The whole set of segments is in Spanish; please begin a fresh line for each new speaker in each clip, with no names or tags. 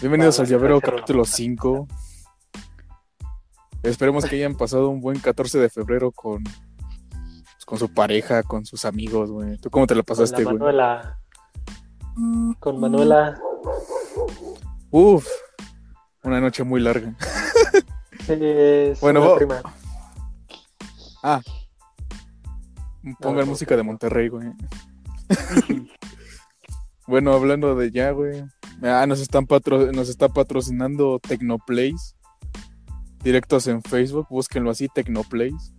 Bienvenidos al Llavero capítulo 5. Esperemos que hayan pasado un buen 14 de febrero con, pues, con su pareja, con sus amigos, güey. ¿Tú cómo te la
Con
pasaste, güey?
Manuela. Con Manuela.
Uf, una noche muy larga.
Es
Bueno,
una prima.
Ah, pongan
no,
música de Monterrey, güey. Bueno, hablando de ya, güey. Ah, nos están patro- nos está patrocinando Tecnoplays. Directos en Facebook, búsquenlo así, Tecnoplays.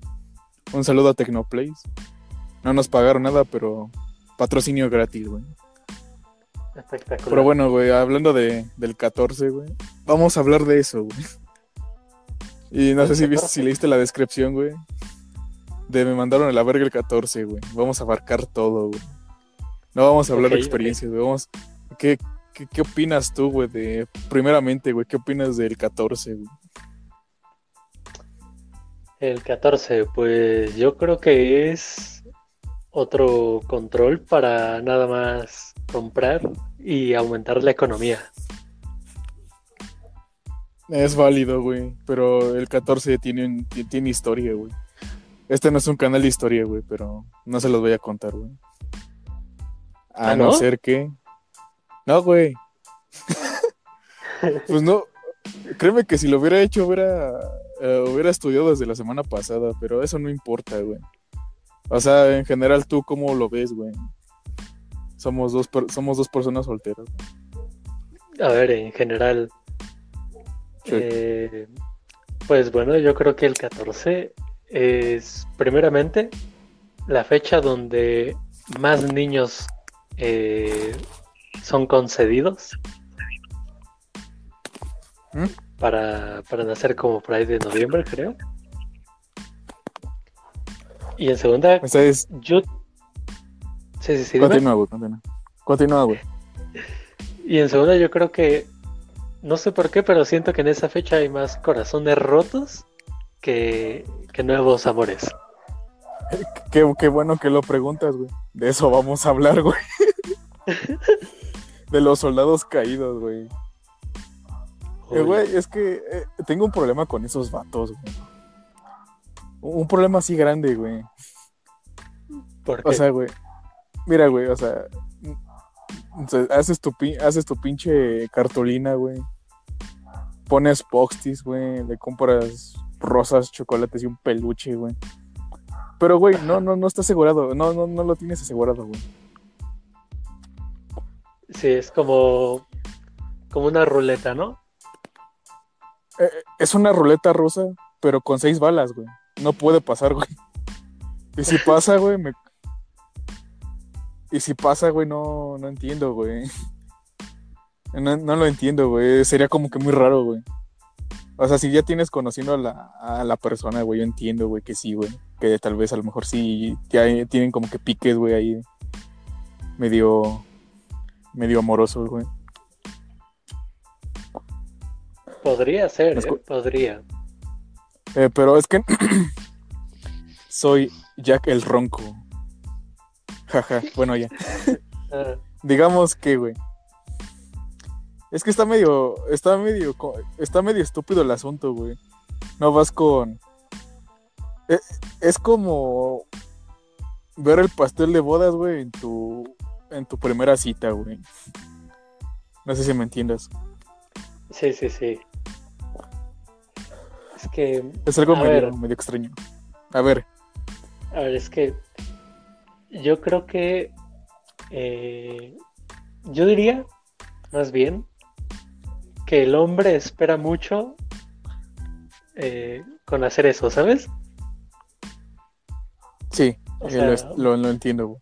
Un saludo a Tecnoplays. No nos pagaron nada, pero patrocinio gratis, güey.
Espectacular.
Pero bueno, güey, hablando de, del 14, güey. Vamos a hablar de eso, güey. Y no sé si viste, si leíste la descripción, güey. De me mandaron a la verga el 14, güey. Vamos a abarcar todo, güey. No vamos a hablar de experiencias, güey. Vamos... ¿Qué, qué, qué opinas tú, güey? De... Primeramente, güey, ¿qué opinas del 14, güey?
El 14, pues yo creo que es otro control para nada más comprar y aumentar la economía.
Es válido, güey. Pero el 14 tiene, tiene historia, güey. Este no es un canal de historia, güey, pero no se los voy a contar, güey. A
¿Ah,
no
no?
ser que. No, güey. pues no. Créeme que si lo hubiera hecho, hubiera, eh, hubiera estudiado desde la semana pasada, pero eso no importa, güey. O sea, en general, ¿tú cómo lo ves, güey? Somos dos, per- somos dos personas solteras.
A ver, en general,
Sí.
eh, pues bueno, yo creo que el 14 es primeramente la fecha donde más niños eh, son concedidos
¿Mm?
para, para nacer como por ahí de noviembre, creo. Y en segunda,
es...
yo... Sí, sí, sí.
Continúa, güey, continúa. Continúa, güey.
Y en segunda yo creo que, no sé por qué, pero siento que en esa fecha hay más corazones rotos que, que nuevos amores.
Qué, qué bueno que lo preguntas, güey. De eso vamos a hablar, güey. De los soldados caídos, güey. Eh, güey, es que eh, tengo un problema con esos vatos, güey. Un problema así grande, güey.
¿Por
O
qué?
sea, güey. Mira, güey, o sea. mm, o haces, tu, haces tu pinche cartulina, güey. Pones postis, güey. Le compras rosas, chocolates y un peluche, güey. Pero, güey, no, no, no está asegurado. No, no, no lo tienes asegurado, güey.
Sí, es como, como una ruleta, ¿no?
Eh, es una ruleta rusa, pero con seis balas, güey. No puede pasar, güey. Y si pasa, güey, me... Y si pasa, güey, no, no entiendo, güey. No, lo entiendo, güey. Sería como que muy raro, güey. O sea, si ya tienes conociendo a la, a la persona, güey, yo entiendo, güey, que sí, güey. Que tal vez a lo mejor sí ya tienen como que piques, güey, ahí. Medio... Medio amorosos, güey.
Podría ser, ¿eh? Podría.
Eh, pero es que soy Jack el Ronco. Jaja, bueno, ya.
Ah,
Digamos que, güey. Es que está medio, está medio, está medio estúpido el asunto, güey. No vas con... Eh, Es como ver el pastel de bodas, güey, en tu, en tu primera cita, güey. No sé si me entiendas.
sí, sí, sí. Es que,
Es algo medio,
ver.
medio extraño. A ver,
a ver, es que yo creo que eh, yo diría, más bien, que el hombre espera mucho eh, con hacer eso, ¿sabes?
sí,
O
eh,
sea,
lo, lo- lo entiendo, güey.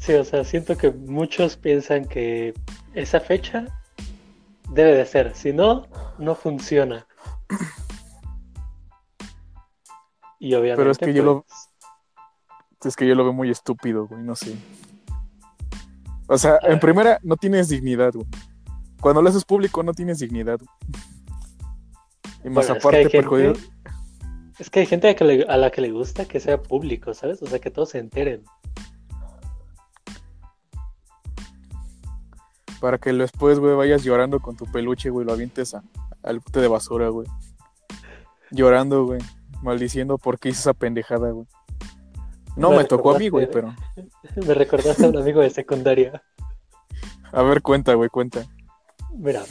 Sí, o sea, siento que muchos piensan que esa fecha debe de ser, si no, no funciona. Y obviamente,
Pero es que yo lo-
pues,
Es que yo lo veo muy estúpido, güey, no sé. O sea, en primera, no tienes dignidad, güey. Cuando lo haces público, no tienes dignidad. güey. Y más
bueno, es que
aparte,
gente-
perjudica-
es que hay gente a, que le- a la que le gusta que sea público, ¿sabes? O sea, que todos se enteren.
Para que después, güey, vayas llorando con tu peluche, güey, lo avientes a- al bote de basura, güey. Llorando, güey. Maldiciendo por qué hice esa pendejada, güey. No
Me
me tocó a mí, güey, pero.
Me recordaste a un amigo de secundaria.
A ver, cuenta, güey, cuenta.
Mira,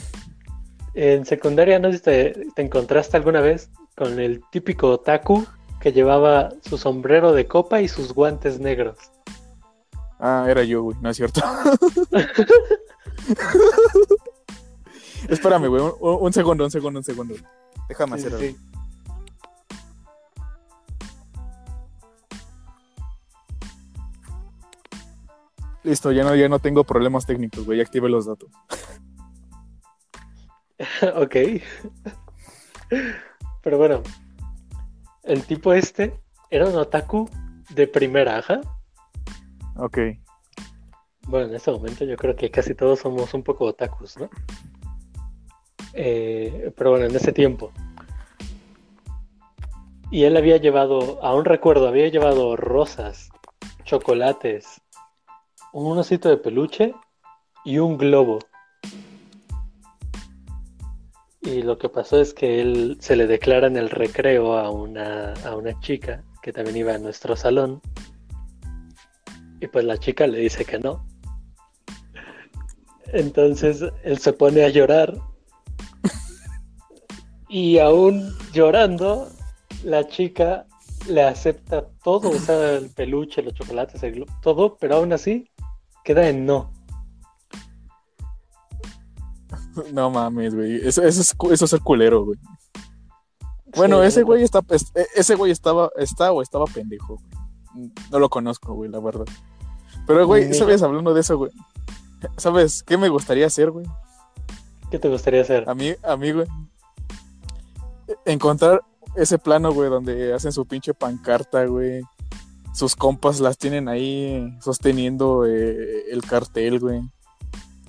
en secundaria no sé si te, te encontraste alguna vez con el típico otaku que llevaba su sombrero de copa y sus guantes negros.
Ah, era yo, güey, no es cierto. Espérame, güey, un, un segundo, un segundo, un segundo. Déjame
Sí,
hacer
sí,
algo.
sí.
Listo, ya no, ya no tengo problemas técnicos, güey, ya activé los datos.
ok. Pero bueno, el tipo este era un otaku de primera, ajá.
Ok.
Bueno, en este momento yo creo que casi todos somos un poco otakus, ¿no? Eh, pero bueno, en ese tiempo. Y él había llevado, aún recuerdo, había llevado rosas, chocolates, un osito de peluche y un globo. Y lo que pasó es que él se le declara en el recreo a una, a una chica que también iba a nuestro salón. Y pues la chica le dice que no. Entonces él se pone a llorar. Y aún llorando, la chica le acepta todo, o sea, el peluche, los chocolates, el todo, pero aún así queda en no.
No mames, güey. Eso, eso, es, eso es ser culero, güey. Bueno,
Sí,
ese güey está, es- e- ese güey estaba, está o estaba pendejo, güey. No lo conozco, güey, la verdad. Pero, güey, ¿sabes? Hablando de eso, güey. ¿Sabes qué me gustaría hacer, güey?
¿Qué te gustaría hacer?
A mí, a mí, güey. Encontrar ese plano, güey, donde hacen su pinche pancarta, güey. Sus compas las tienen ahí sosteniendo eh, el cartel, güey.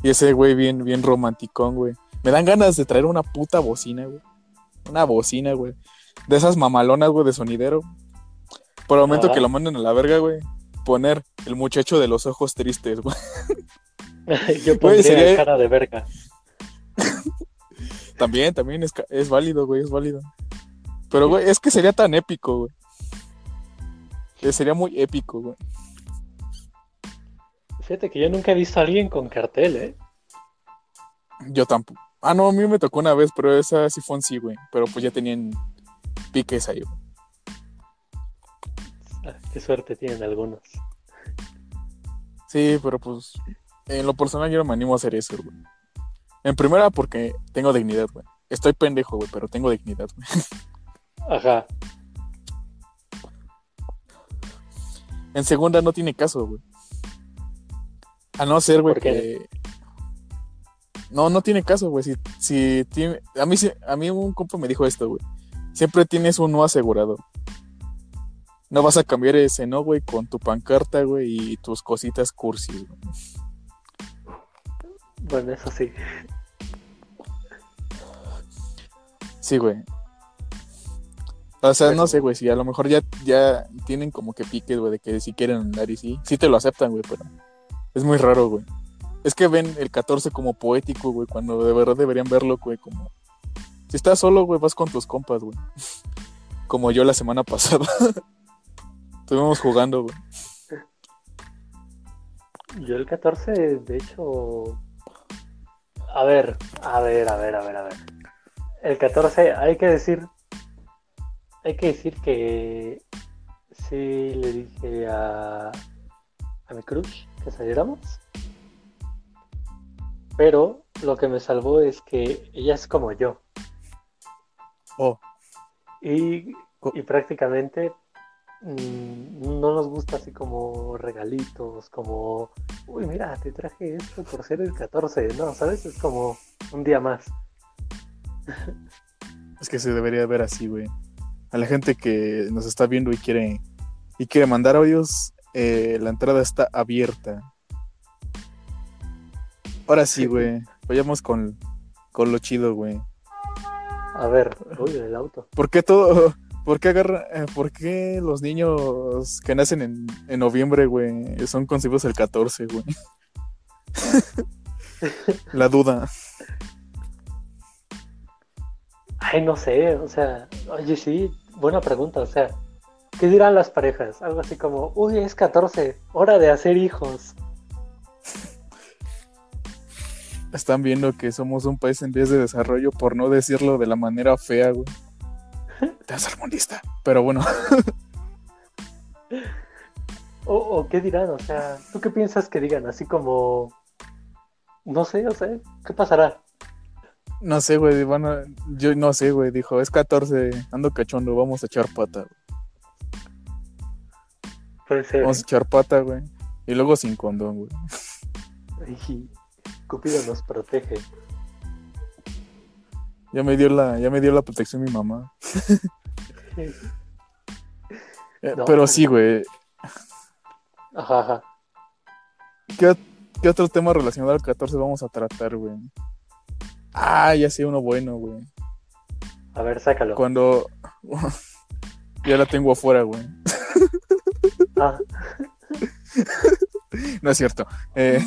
Y ese güey bien, bien romanticón, güey. Me dan ganas de traer una puta bocina, güey. Una bocina, güey. De esas mamalonas, güey, de sonidero. Por el momento que lo manden a la verga, güey. Poner el muchacho de los ojos tristes, güey.
Yo pondría
sería-
cara de verga.
También, también es, es válido, güey, es válido. Pero, güey, es que sería tan épico, güey. Eh, Sería muy épico, güey.
Fíjate que yo nunca he visto a alguien con cartel, ¿eh?
Yo tampoco. Ah, no, a mí me tocó una vez, pero esa sí fue en sí, güey. Pero pues ya tenían piques ahí, güey.
Ah, Qué suerte tienen algunos.
Sí, pero pues en lo personal yo no me animo a hacer eso, güey. En primera porque tengo dignidad, güey. Estoy pendejo, güey, pero tengo dignidad, güey.
Ajá.
En segunda no tiene caso, güey. A no ser, güey, que... No, no tiene caso, güey. Si, si tiene... A mí, a mí un compa me dijo esto, güey. Siempre tienes un no asegurado. No vas a cambiar ese no, güey, con tu pancarta, güey, y tus cositas cursis, güey.
Bueno, eso sí.
Sí, güey. O sea, no sé, güey, si a lo mejor ya, ya tienen como que piques, güey, de que si quieren andar y sí, sí te lo aceptan, güey, pero es muy raro, güey. Es que ven el 14 como poético, güey, cuando de verdad deberían verlo, güey, como... Si estás solo, güey, vas con tus compas, güey. Como yo la semana pasada. Estuvimos jugando, güey.
Yo el 14, de hecho. A ver, a ver, a ver, a ver, a ver. El 14, hay que decir. Hay que decir que. Sí, le dije a. A mi crush que saliéramos. Pero lo que me salvó es que ella es como yo.
Oh.
Y, y prácticamente no nos gusta así como regalitos, como, uy, mira, te traje esto por ser el 14, no, ¿sabes? Es como un día más.
Es que se debería ver así, güey. A la gente que nos está viendo y quiere, y quiere mandar audios, eh, la entrada está abierta. Ahora sí, güey. Vayamos con, con lo chido, güey.
A ver, uy, el auto.
¿Por qué todo? ¿Por qué agarra, eh, ¿Por qué los niños que nacen en, en noviembre, güey, son concebidos el 14, güey? La duda.
Ay, no sé, o sea, oye, sí, buena pregunta, o sea, ¿qué dirán las parejas? Algo así como, uy, es 14, hora de hacer hijos.
Están viendo que somos un país en vías de desarrollo, por no decirlo de la manera fea, güey. Tercermundista. Pero bueno.
O, o qué dirán, o sea, ¿tú qué piensas que digan? Así como, no sé, o sea, ¿qué pasará?
No sé, güey. Bueno, yo no sé, güey. Dijo, es 14, ando cachondo, vamos a echar pata. güey.
Puede ser.
Vamos a echar pata, güey. Y luego sin condón, güey.
Cupido nos protege.
Ya me dio la, ya me dio la protección mi mamá. Eh,
No.
Pero sí, güey.
Ajá, ajá.
¿Qué, qué otro tema relacionado al 14 vamos a tratar, güey? Ah, ya sé uno bueno, güey.
A ver, sácalo.
Cuando. ya la tengo afuera, güey.
Ah,
No es cierto. Eh,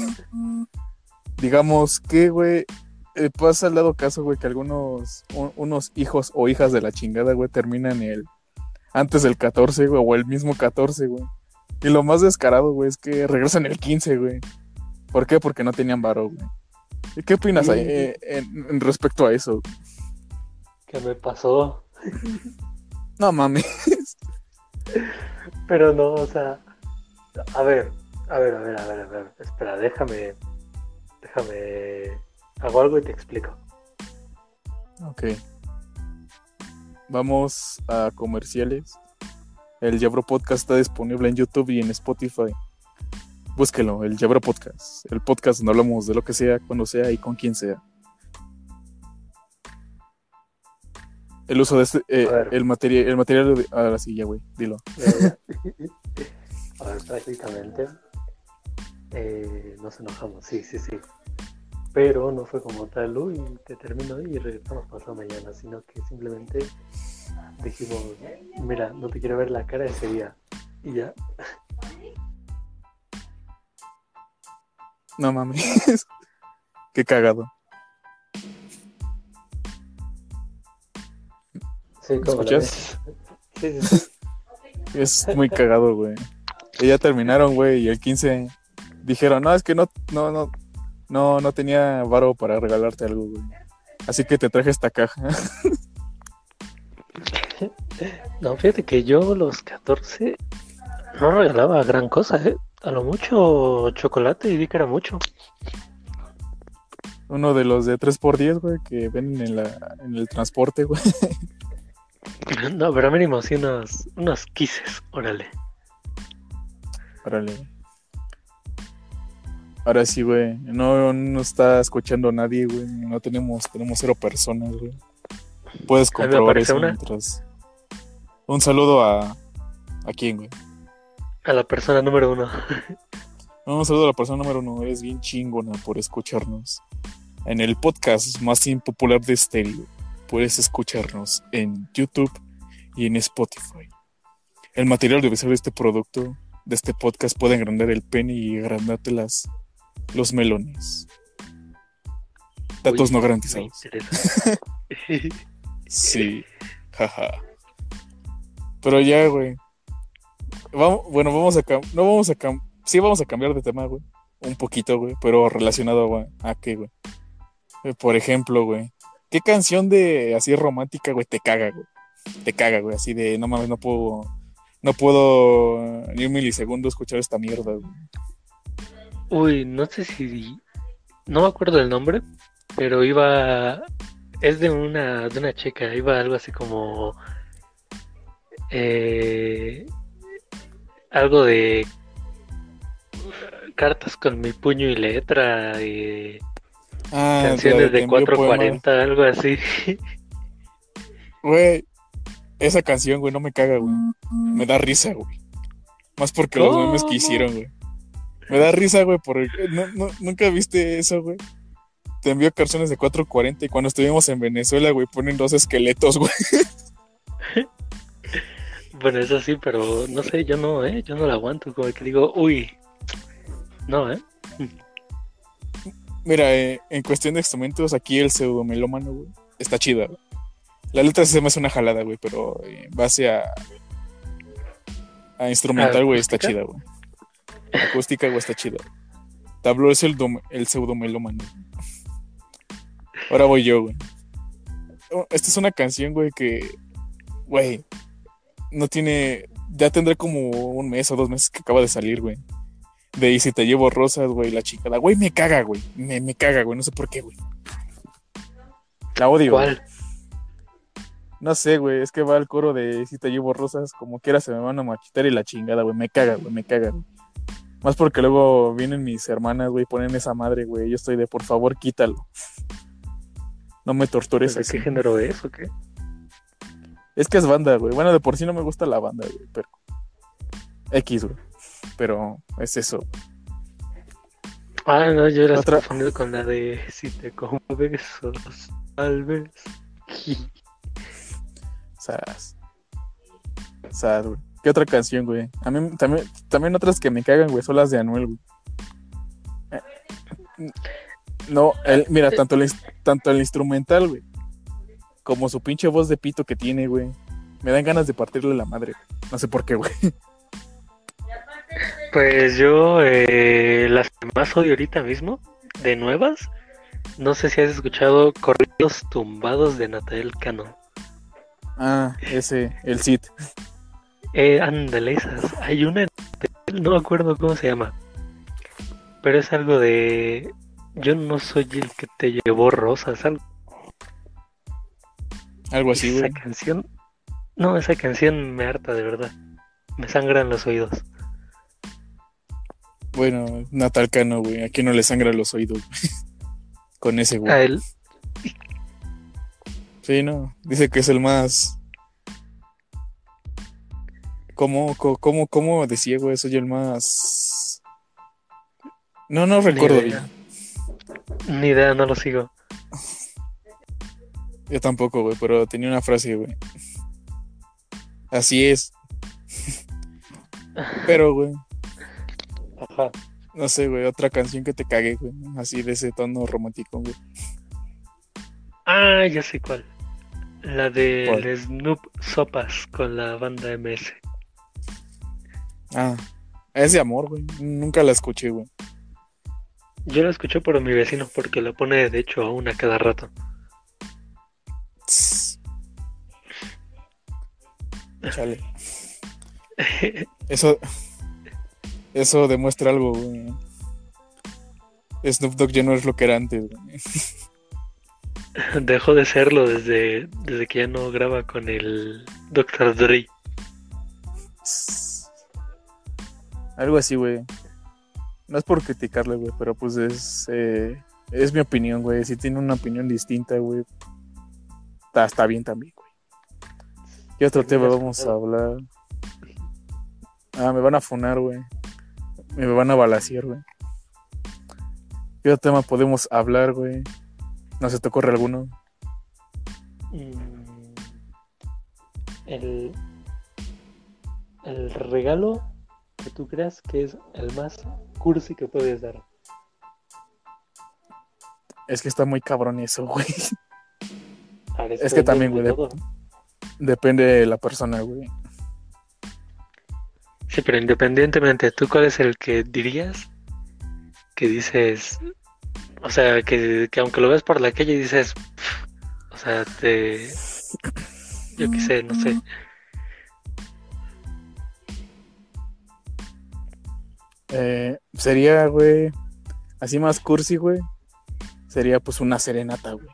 digamos que, güey, eh, pasa al dado caso, güey, que algunos un- unos hijos o hijas de la chingada, güey, terminan el antes del 14, güey, o el mismo 14, güey. Y lo más descarado, güey, es que regresan el 15, güey. ¿Por qué? Porque no tenían varo, güey. ¿Y qué opinas
Sí.
ahí, eh, en, en respecto a eso?
¿qué me pasó?
No mames.
Pero no, o sea, a ver, a ver, a ver, a ver, a ver, espera, déjame, déjame, hago algo y te explico.
Ok. Vamos a comerciales. El Yabro Podcast está disponible en YouTube y en Spotify. Búsquelo, el Yabro Podcast. El podcast donde hablamos de lo que sea, cuando sea y con quien sea. El uso de este. eh, el material. El material. de- Ahora sí, ya, güey. Dilo.
Ya. A ver, prácticamente eh, nos enojamos, sí, sí, sí. Pero no fue como tal, uy, te termino y regresamos pasado mañana, sino que simplemente dijimos, mira, no te quiero ver la cara ese día. Y ya,
No mames. Qué cagado.
sí, como la
escuchas?
ves. Sí, sí, sí.
Es muy cagado, güey. Y ya terminaron, güey, y el 15 dijeron, no, es que no, no, no, no, no tenía varo para regalarte algo, güey. Así que te traje esta caja.
No, fíjate que yo los 14 no regalaba gran cosa, ¿eh? A lo mucho chocolate y di que era mucho.
Uno de los de 3x10, güey, que ven en, la, en el transporte, güey.
No, pero mínimo sí unos, unos quises, órale.
Órale. Ahora sí, güey. No, no está escuchando nadie, güey. No tenemos, tenemos cero personas, güey. Puedes
A
comprobar eso
una.
mientras. Un saludo a. ¿A quién, güey?
A la persona número uno.
No, Un saludo a la persona número uno. Eres bien chingona por escucharnos. En el podcast más impopular de estéreo. Puedes escucharnos en YouTube y en Spotify. El material audiovisual de este producto, de este podcast, puede agrandar el pene y agrandarte las, los melones. Datos
Uy,
no garantizados. Sí, jaja. Pero ya, güey. Vamos, bueno, vamos a no vamos a sí vamos a cambiar de tema, güey. Un poquito, güey, pero relacionado güey, a qué, güey. Eh, Por ejemplo, güey, ¿qué canción de así romántica, güey, te caga, güey? Te caga, güey, así de no mames, no puedo no puedo ni un milisegundo escuchar esta mierda, güey.
Uy, no sé si. No me acuerdo del nombre, pero iba. Es de una, de una chica, iba algo así como. eh, algo de. Cartas con mi puño y letra, y
Ah,
canciones de
poema.
440, algo así.
Güey, esa canción, güey, no me caga, güey. Me da risa, güey. Más porque los memes que hicieron, güey. Me da risa, güey, porque no, no- nunca viste eso, güey. Te envió canciones de 440 y cuando estuvimos en Venezuela, güey, ponen dos esqueletos, güey.
Bueno, eso sí, pero no sé, yo no, ¿eh? Yo no la aguanto, como que digo, uy. No, ¿eh?
Mira, eh, en cuestión de instrumentos, aquí el pseudomelómano, güey, está chida, güey. La letra se me hace una jalada, güey, pero en base a, a instrumental, güey, está chida, güey. Acústica, güey, está chida. Tabló es el, el pseudomelómano. Ahora voy yo, güey. Oh, Esta es una canción, güey, que, güey, no tiene, ya tendrá como un mes o dos meses que acaba de salir, güey. De y si te llevo rosas, güey, la chingada. Güey, me caga, güey. Me, me caga, güey. No sé por qué, güey. La odio. güey.
¿Cuál?
No sé, güey. Es que va el coro de si te llevo rosas, como quiera se me van a machitar y la chingada, güey. Me caga, güey. Me caga. güey. Más porque luego vienen mis hermanas, güey, ponen esa madre, güey. Yo estoy de, por favor, quítalo. No me tortures
¿De
así.
qué género es o qué?
Es que es banda, güey. Bueno, de por sí no me gusta la banda, güey, pero. X, güey. Pero es eso.
Ah, no, yo era
Otra-
confundido con la de si te como besos, tal vez.
Sas. Sad, güey. ¿Qué otra canción, güey? A mí también, también otras que me cagan, güey, son las de Anuel, güey. Eh, No, el, mira, tanto el, tanto el instrumental, güey, como su pinche voz de pito que tiene, güey. Me dan ganas de partirle la madre. güey. No sé por qué, güey.
Pues yo, eh, las que más odio ahorita mismo, de nuevas, no sé si has escuchado Corridos Tumbados de Natael Cano.
Ah, ese, el Cid.
Eh, ándale, esas. Hay una, no me acuerdo cómo se llama, pero es algo de. Yo no soy el que te llevó rosas, algo
Algo así,
esa
güey.
canción. No, esa canción me harta de verdad. Me sangran los oídos.
Bueno, Natal Cano, güey. Aquí no le sangra los oídos, güey. Con ese, güey.
A él,
Sí, no. Dice que es el más. ¿Cómo, cómo, cómo decía, güey? Soy el más. No, no recuerdo
idea.
bien.
ni idea, no lo sigo.
Yo tampoco, güey, pero tenía una frase, güey. Así es. Pero, güey,
Ajá.
no sé, güey, otra canción que te cagué, güey. Así de ese tono romántico, güey.
Ah, ya sé cuál. La de
¿Cuál?
Snoop Sopas con la banda MS.
Ah, es de amor, güey. Nunca la escuché, güey.
Yo la escuché por mi vecino porque la pone de hecho aún a cada rato.
Chale. Eso, eso demuestra algo, güey. Snoop Dogg ya no es lo que era antes, güey.
Dejó de serlo desde, desde que ya no graba con el Dr. Dre.
Algo así, güey. No es por criticarle, güey, pero pues es, eh, es mi opinión, güey. Si tiene una opinión distinta, güey, está, está bien también, güey. ¿Qué otro tema vamos a hablar? Ah, me van a funar, güey. Me van a balasear, güey. ¿Qué otro tema podemos hablar, güey? ¿No se te ocurre alguno?
Mm, El, el regalo que tú creas que es el más cursi que puedes dar.
Es que está muy cabrón eso, güey. Es que también, güey, de-. Depende de la persona, güey.
Sí, pero independientemente, ¿tú cuál es el que dirías que dices, o sea, que, que aunque lo ves por la calle dices, "Pff", o sea, te, yo qué sé, no sé,
Eh, sería, güey, así más cursi, güey. Sería pues una serenata, güey.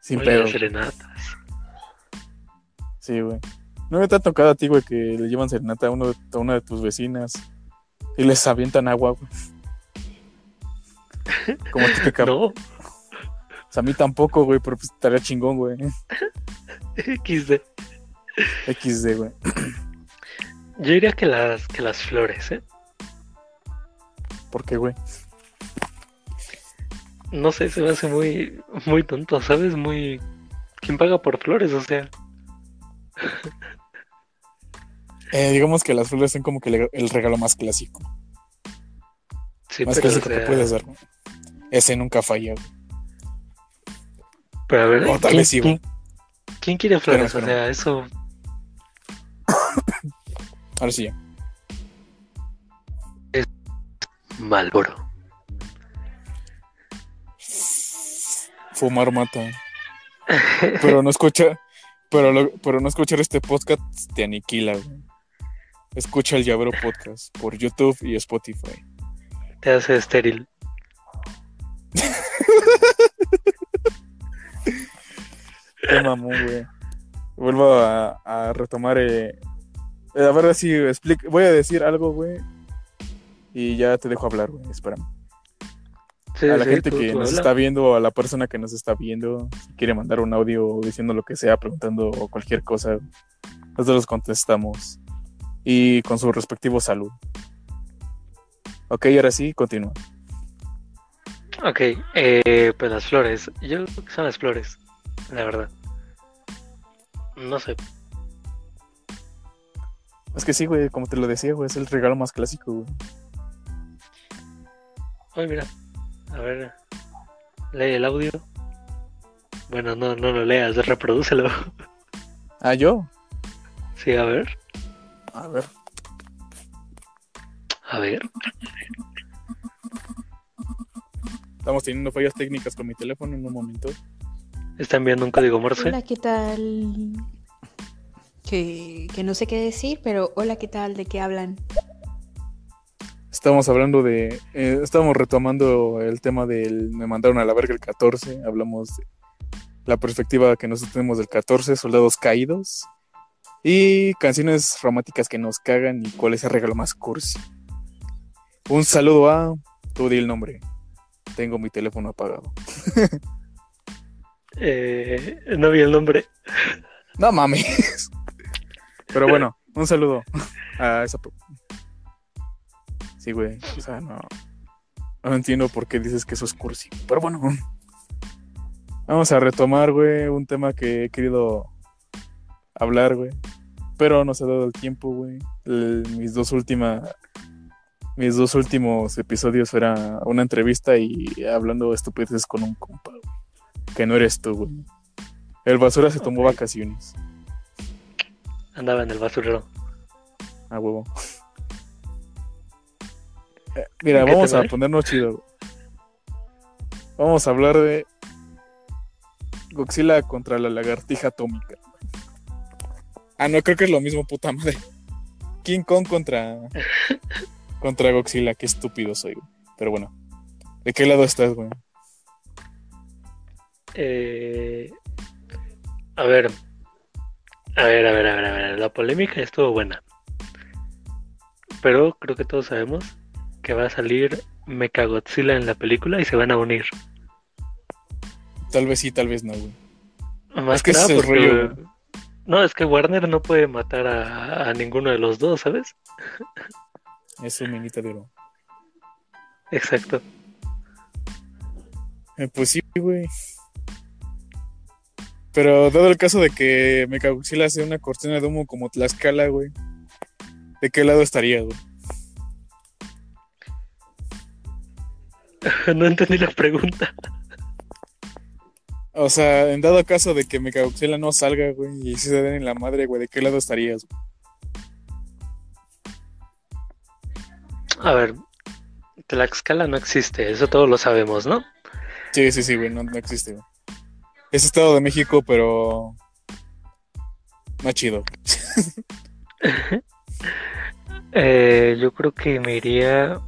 Sin
oye,
pedo.
serenatas.
Sí, güey. ¿No te ha tocado a ti, güey, que le llevan serenata a, uno de- a una de tus vecinas y les avientan agua, güey? Como típica.
No,
O sea, a mí tampoco, güey, pero pues estaría chingón, güey.
XD.
XD, güey.
Yo diría que las, que las flores, ¿eh?
¿Por qué, güey?
No sé, se me hace muy, muy tonto, ¿sabes? Muy... ¿Quién paga por flores? O sea,
Eh, digamos que las flores son como que el regalo más clásico.
Sí,
Más clásico
o
que puedes dar. Ese nunca falla, güey.
Pero a ver,
O tal
¿quién,
vez sí, güey.
quién- quién quiere flores? O sea, eso.
Ahora sí ya.
Malboro.
Fumar mata. Pero no escucha, pero, lo- pero no escuchar este podcast te aniquila, güey. Escucha el Llavero Podcast por YouTube y Spotify.
Te hace estéril.
Qué mamón, güey. Vuelvo a, a retomar. eh, a ver si explico. Voy a decir algo, güey. Y ya te dejo hablar, güey. Espérame.
Sí,
a la
sí,
gente
tú-
que
tú
nos
habla.
está viendo, a la persona que nos está viendo, si quiere mandar un audio diciendo lo que sea, preguntando o cualquier cosa, nosotros los contestamos. Y con su respectivo salud. Ok, ahora sí, continúa.
Ok, eh, pues las flores. Yo creo que son las flores, la verdad. No sé.
Es que sí, güey, como te lo decía, güey, es el regalo más clásico, güey.
Ay, mira. A ver. Lee el audio. Bueno, no, no lo leas, reprodúcelo.
Ah, yo.
Sí, a ver.
A ver.
A ver.
Estamos teniendo fallas técnicas con mi teléfono en un momento.
Está enviando un código Morse.
Hola, ¿qué tal? Que, que no sé qué decir, pero hola, ¿qué tal? ¿De qué hablan?
Estamos hablando de. eh, estamos retomando el tema del. Me mandaron a la verga el 14. Hablamos de la perspectiva que nosotros tenemos del 14, soldados caídos. Y canciones románticas que nos cagan y cuál es el regalo más cursi. Un saludo a. Tú di el nombre. Tengo mi teléfono apagado.
Eh, no vi el nombre.
No mames. Pero bueno, un saludo a esa. Sí, güey. O sea, no. No entiendo por qué dices que eso es cursi. Pero bueno. Vamos a retomar, güey, un tema que he querido hablar, güey. Pero no se ha dado el tiempo, güey. Mis dos últimas. Mis dos últimos episodios era una entrevista y hablando estupideces con un compa, güey. Que no eres tú, güey. El basura se tomó vacaciones.
Andaba en el basurero.
A huevo. Eh, Mira,
¿En qué
vamos a ponernos chido. Vamos a hablar de Godzilla contra la lagartija atómica. Ah, no, creo que es lo mismo, puta madre. King Kong contra contra Godzilla, qué estúpido soy, güey. Pero bueno. ¿De qué lado estás, güey?
Eh, a ver. A ver, a ver, a ver, a ver. La polémica estuvo buena. Pero creo que todos sabemos que va a salir Mechagodzilla en la película y se van a unir.
Tal vez sí, tal vez no, güey.
Más
Es que
que nada
es rollo.
No, es que Warner no puede matar a, a ninguno de los dos, ¿sabes?
Es un minita de oro.
Exacto.
Eh, pues sí, güey. Pero dado el caso de que Mechagodzilla hace una cortina de humo como Tlaxcala, güey. ¿De qué lado estaría, güey?
No entendí la pregunta.
O sea, en dado caso de que Mechagodzilla no salga, güey, y si se den en la madre, güey, ¿de qué lado estarías? güey?
A ver, Tlaxcala no existe, eso todos lo sabemos, ¿no?
Sí, sí, sí, güey, no, no existe, güey. Es Estado de México, pero. No chido.
Eh, yo creo que me iría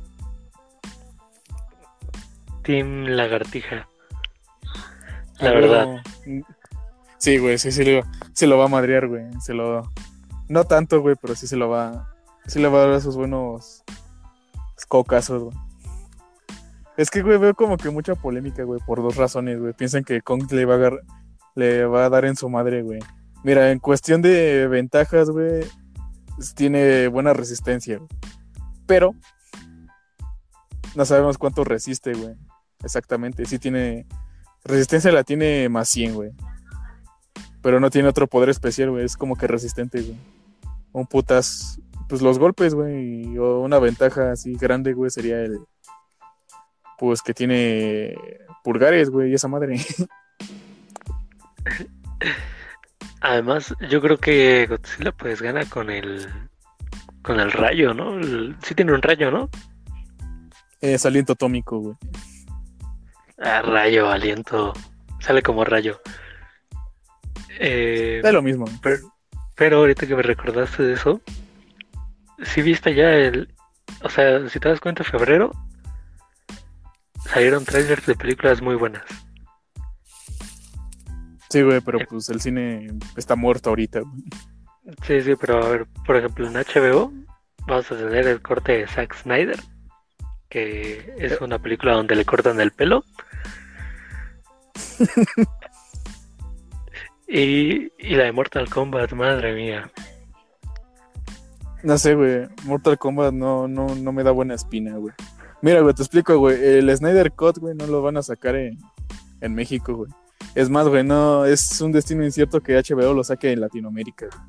Team Lagartija. La
Ah,
verdad.
güey. Sí, güey, sí, sí, lo, se lo va a madrear, güey. Se lo. No tanto, güey, pero sí se lo va. Sí le va a dar esos buenos cocazos, güey. Es que, güey, veo como que mucha polémica, güey, por dos razones, güey. Piensan que Kong le va a, le va a dar en su madre, güey. Mira, en cuestión de ventajas, güey, tiene buena resistencia, güey. Pero no sabemos cuánto resiste, güey. Exactamente, sí tiene... Resistencia la tiene más 100, güey. Pero no tiene otro poder especial, güey. Es como que resistente, güey. Un putas... Pues los golpes, güey. O una ventaja así grande, güey, sería el Pues que tiene pulgares, güey, y esa madre.
Además, yo creo que Godzilla pues gana con el con el rayo, ¿no? El- sí tiene un rayo, ¿no?
Es aliento atómico, güey.
Ah, rayo, aliento. Sale como rayo. Eh,
Es lo mismo.
pero, pero ahorita que me recordaste de eso, si viste ya el... O sea, si te das cuenta, en febrero salieron trailers de películas muy buenas.
Sí, güey, pero pues el cine está muerto ahorita, güey.
Sí, sí, pero a ver, por ejemplo, en HBO vamos a tener el corte de Zack Snyder, que es una película donde le cortan el pelo. y, y la de Mortal Kombat, madre mía.
No sé, güey. Mortal Kombat no, no, no me da buena espina, güey. Mira, güey, te explico, güey. El Snyder Cut, güey, no lo van a sacar en, en México, güey. Es más, güey, no, es un destino incierto que HBO lo saque en Latinoamérica, güey.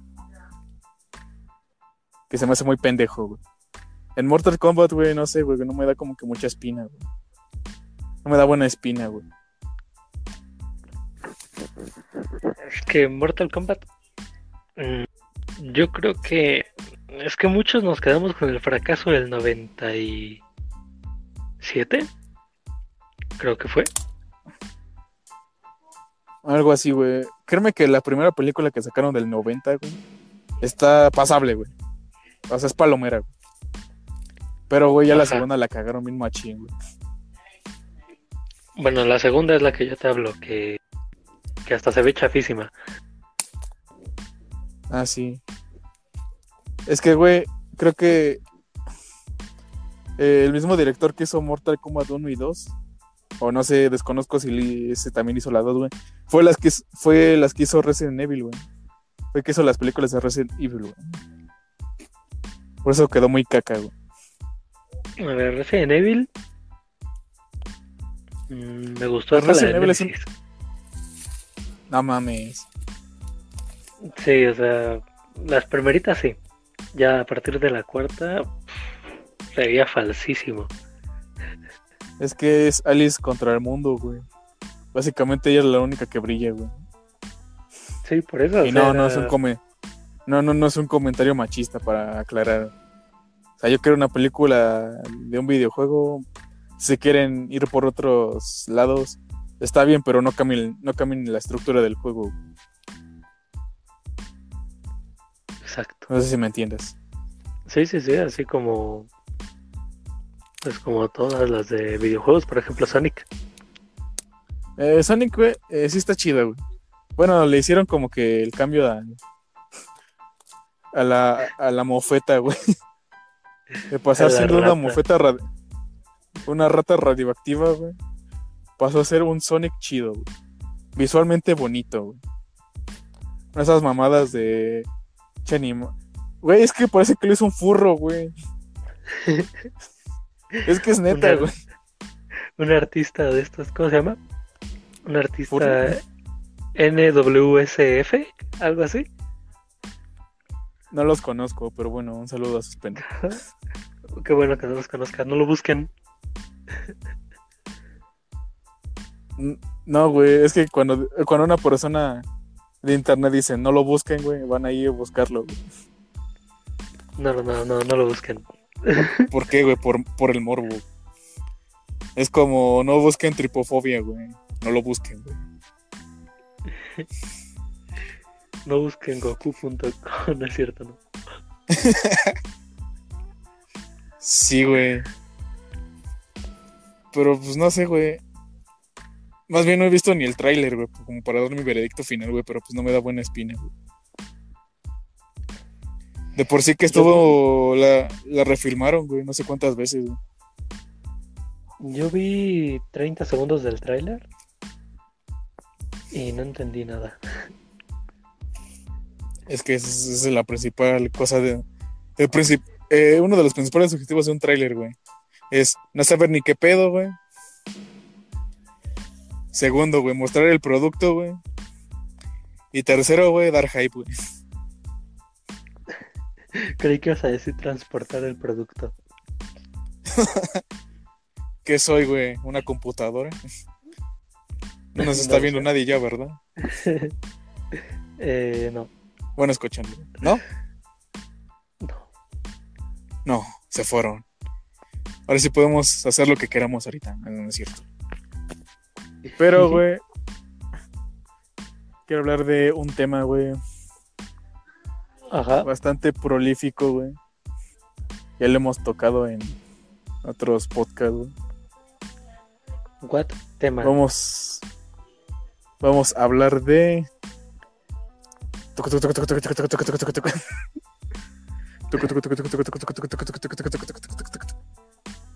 Que se me hace muy pendejo, güey. En Mortal Kombat, güey, no sé, güey, no me da como que mucha espina, güey. No me da buena espina, güey.
Es que Mortal Kombat, mm, yo creo que es que muchos nos quedamos con el fracaso del 97, creo que fue.
Algo así, güey. Créeme que la primera película que sacaron del 90, güey, está pasable, güey. O sea, es palomera, güey. Pero, güey, ya la segunda la cagaron bien machín, güey.
Bueno, la segunda es la que yo te hablo, que, que hasta se ve chafísima.
Ah, sí. Es que, güey, creo que eh, el mismo director que hizo Mortal Kombat 1 y 2, o no sé, desconozco si ese también hizo la 2, güey, fue las que, fue las que hizo Resident Evil, güey. Fue que hizo las películas de Resident Evil, güey. Por eso quedó muy caca, güey.
A ver, Resident Evil. mm, me gustó hasta
Resident
de
Evil es un-. No mames.
Sí, o sea, las primeritas sí. Ya a partir de la cuarta pff, se veía falsísimo.
Es que es Alice contra el mundo, güey. Básicamente ella es la única que brilla, güey.
Sí, por eso. o
Y
sea,
no, no es un come... no, no, no es un comentario machista para aclarar. O sea, yo quiero una película de un videojuego. Si quieren ir por otros lados, está bien, pero no cambien, no cambien la estructura del juego.
Exacto.
No sé si me entiendes.
Sí, sí, sí, así como. Pues como todas las de videojuegos, por ejemplo, Sonic.
Eh, Sonic, güey, eh, sí está chida, güey. Bueno, le hicieron como que el cambio a, a la, a la mofeta, güey. De pasar siendo una
rata.
mofeta, radi- una rata radioactiva, güey. Pasó a ser un Sonic chido, güey. Visualmente bonito, güey. Una Esas mamadas de... che, anima- Güey, es que parece que lo hizo un furro, güey. es que es neta, güey.
Un artista de estos, ¿cómo se llama? Un artista. NWSF, algo así.
No los conozco, pero bueno, un saludo a sus pendejos.
Qué bueno que no los conozcan, no lo busquen.
No, güey, es que cuando, cuando una persona de internet dice no lo busquen, güey, van a ir a buscarlo. güey.
No, no, no, no, no lo busquen.
¿Por qué, güey? Por, por el morbo. Es como no busquen tripofobia, güey. No lo busquen, güey.
No busquen goku.com, no es cierto, ¿no?
Sí, güey. Pero pues no sé, güey. Más bien no he visto ni el tráiler, güey, como para dar mi veredicto final, güey, pero pues no me da buena espina, güey. De por sí que estuvo, la, la refilmaron, güey, no sé cuántas veces, güey.
Yo vi 30 segundos del tráiler y no entendí nada.
Es que esa es, esa es la principal cosa de... el princip- eh, uno de los principales objetivos de un tráiler, güey. Es no saber ni qué pedo, güey. Segundo, güey, mostrar el producto, güey. Y tercero, güey, dar hype, güey.
Creí que ibas a decir transportar el producto.
¿Qué soy, güey? ¿Una computadora? No nos está viendo nadie ya, ¿verdad?
Eh, no,
Bueno, escuchando. ¿No?
no.
No, se fueron. Ahora sí podemos hacer lo que queramos ahorita, no es cierto. Pero, güey, quiero hablar de un tema, güey,
Ajá.
bastante prolífico, güey. Ya lo hemos tocado en otros podcasts, güey.
What? Tema.
Vamos, vamos a hablar de...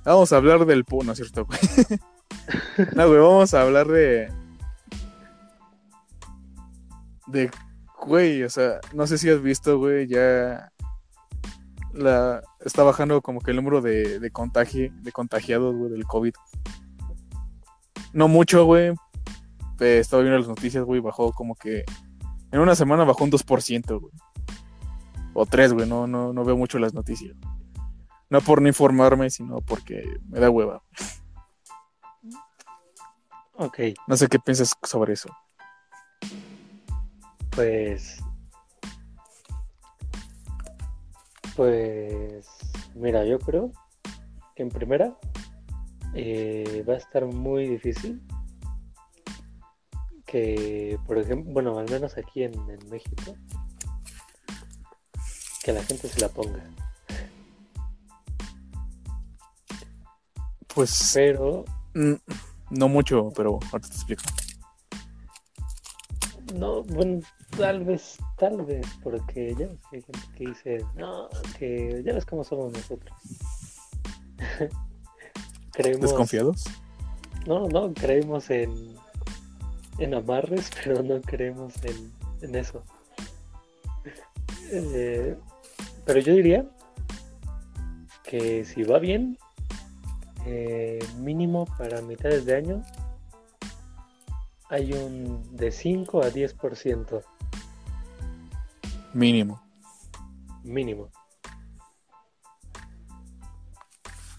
Vamos a hablar del... pu- No es cierto, güey. No, güey, vamos a hablar de... De... Güey, o sea, no sé si has visto, güey, ya... La... Está bajando como que el número de, de, contagi- de contagiados, güey, del COVID. No mucho, güey. Estaba viendo las noticias, güey, bajó como que... En una semana bajó un 2%, güey. O 3, güey, no, no, no veo mucho las noticias. No por no informarme, sino porque me da hueva.
Ok,
No sé qué piensas sobre eso.
Pues. Pues. Mira, yo creo que en primera eh, va a estar muy difícil que, por ejemplo, bueno, al menos aquí en, en México, que la gente se la ponga.
Pues
Pero
mm, no mucho, pero ahorita te explico.
No, bueno, tal vez, tal vez, porque ya ves que hay gente que dice, no, que ya ves cómo somos nosotros. creemos,
¿Desconfiados?
no, no, creemos en, en amarres, pero no creemos en, en eso. Eh, pero yo diría que si va bien, eh, mínimo para mitades de año, hay un de 5 a 10%
Mínimo.
mínimo.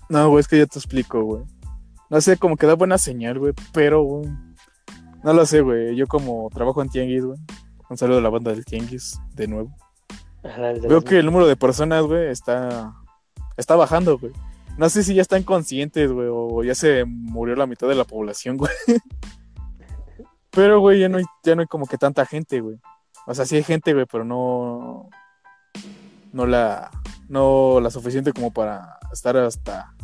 No, güey, es que ya te explico, güey. No sé, como que da buena señal, güey, pero, güey, no lo sé, güey. Yo como trabajo en Tianguis, güey. Un saludo a la banda del Tianguis, de nuevo.
Ajá, el de
Veo que el número de personas, güey, está, está bajando, güey. No sé si ya están conscientes, güey, o ya se murió la mitad de la población, güey. Pero, güey, ya no hay, ya no hay como que tanta gente, güey. O sea, sí hay gente, güey, pero no, no la, no la suficiente como para estar hasta,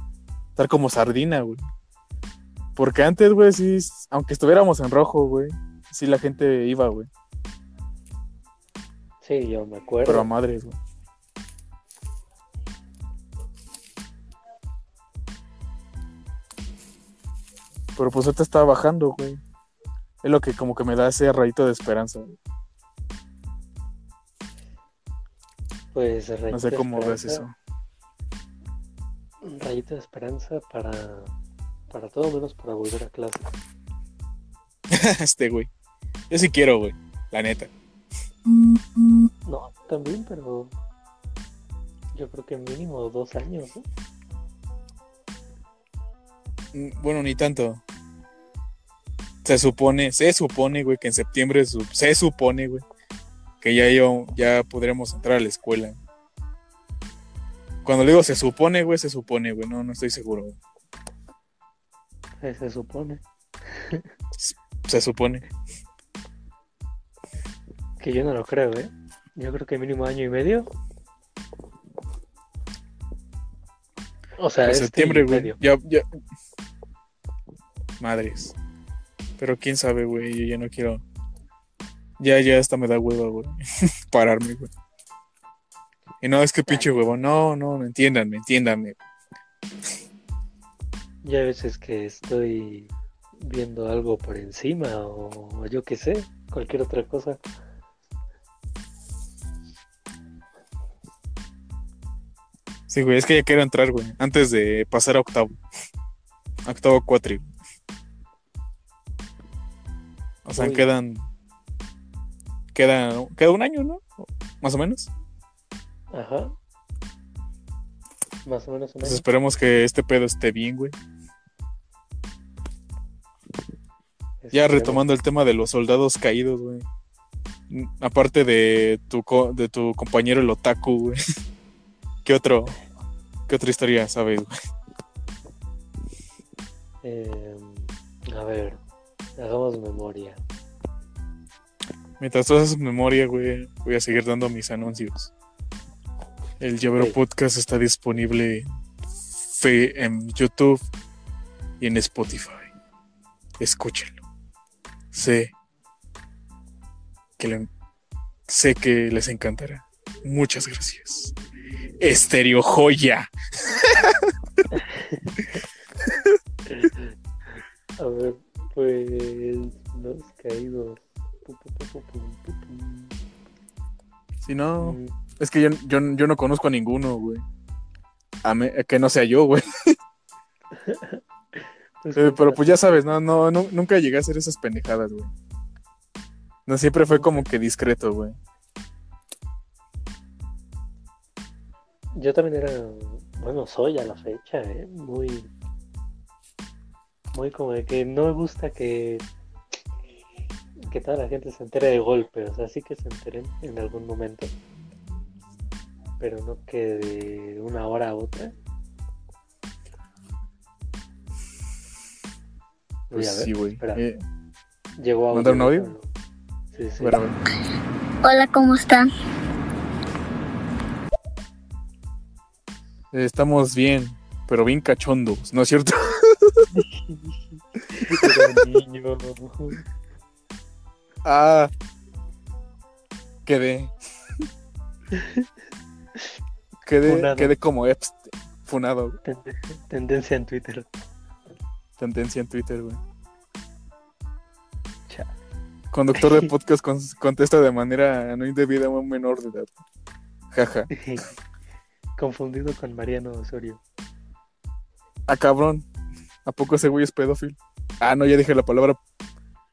estar como sardina, güey. Porque antes, güey, sí, aunque estuviéramos en rojo, güey, sí la gente iba, güey.
Sí, yo me acuerdo.
Pero a madres, güey. Pero pues ahorita está bajando, güey. Es lo que como que me da ese rayito de esperanza.
Pues
No
rayito
sé
de
cómo ves eso.
un Rayito de esperanza para, para todo menos para volver a clase.
este, güey. Yo sí quiero, güey. La neta.
No, también, pero yo creo que mínimo dos años, ¿no?
Mm, Bueno, ni tanto. Se supone, se supone, güey, que en septiembre su- se supone, güey, que ya yo, ya podremos entrar a la escuela. Cuando le digo se supone, güey, se supone, güey, no, no estoy seguro. güey.
Se supone
Se supone.
que yo no lo creo, ¿eh? Yo creo que mínimo año y medio. O sea,
En
este
septiembre, güey. Ya, ya. Madres. Pero quién sabe, güey. Yo ya no quiero. Ya, ya hasta me da hueva, güey. Pararme, güey. Y no, es que pinche huevo. No, no, entiéndanme, entiéndanme.
Y hay veces que estoy viendo algo por encima o yo qué sé, cualquier otra cosa.
Sí, güey, es que ya quiero entrar, güey. Antes de pasar a octavo. A octavo cuatri. O sea,
Uy.
quedan. Queda, queda un año, ¿no? Más o menos.
Ajá. Más o menos un
Pues
año.
esperemos que este pedo esté bien, güey. Ya retomando el tema de los soldados caídos, güey. Aparte de tu, co- de tu compañero el otaku, güey. ¿Qué otro? ¿Qué otra historia sabes, güey?
Eh, a ver, hagamos memoria.
Mientras tú haces memoria, güey, voy a seguir dando mis anuncios. El Llavero. Podcast está disponible en YouTube y en Spotify. Escúchenlo. Sé que, le- sé que les encantará. Muchas gracias. Estereo Joya.
A ver, pues pu, pu.
Si no,
Mm,
es que yo, yo, yo no conozco a ninguno, güey. A me- que no sea yo, güey.
pues,
Eh, pero pues ya sabes, no, no, nu- nunca llegué a hacer esas pendejadas, güey. No, siempre fue como que discreto, güey.
Yo también era, bueno, soy a la fecha, ¿eh? Muy, muy como de que no me gusta que, que toda la gente se entere de golpe, o sea, sí que se enteren en algún momento, pero no que de una hora a otra. Voy
Pues
a ver,
sí, güey.
espera.
Eh,
Llegó a
¿Mandar un audio?
Sí, sí.
Hola, ¿cómo están?
Eh, Estamos bien, pero bien cachondos, ¿no es cierto?
Niño.
Ah. Quedé. Quedé,
Funado.
quedé como Epstein. Funado.
Tendencia en Twitter.
Tendencia en Twitter, güey.
Cha.
Conductor de podcast con- contesta de manera no indebida a un menor de edad. Jaja.
Confundido con Mariano Osorio.
Ah, cabrón. ¿A poco ese güey es pedófilo? Ah, no, ya dije la palabra,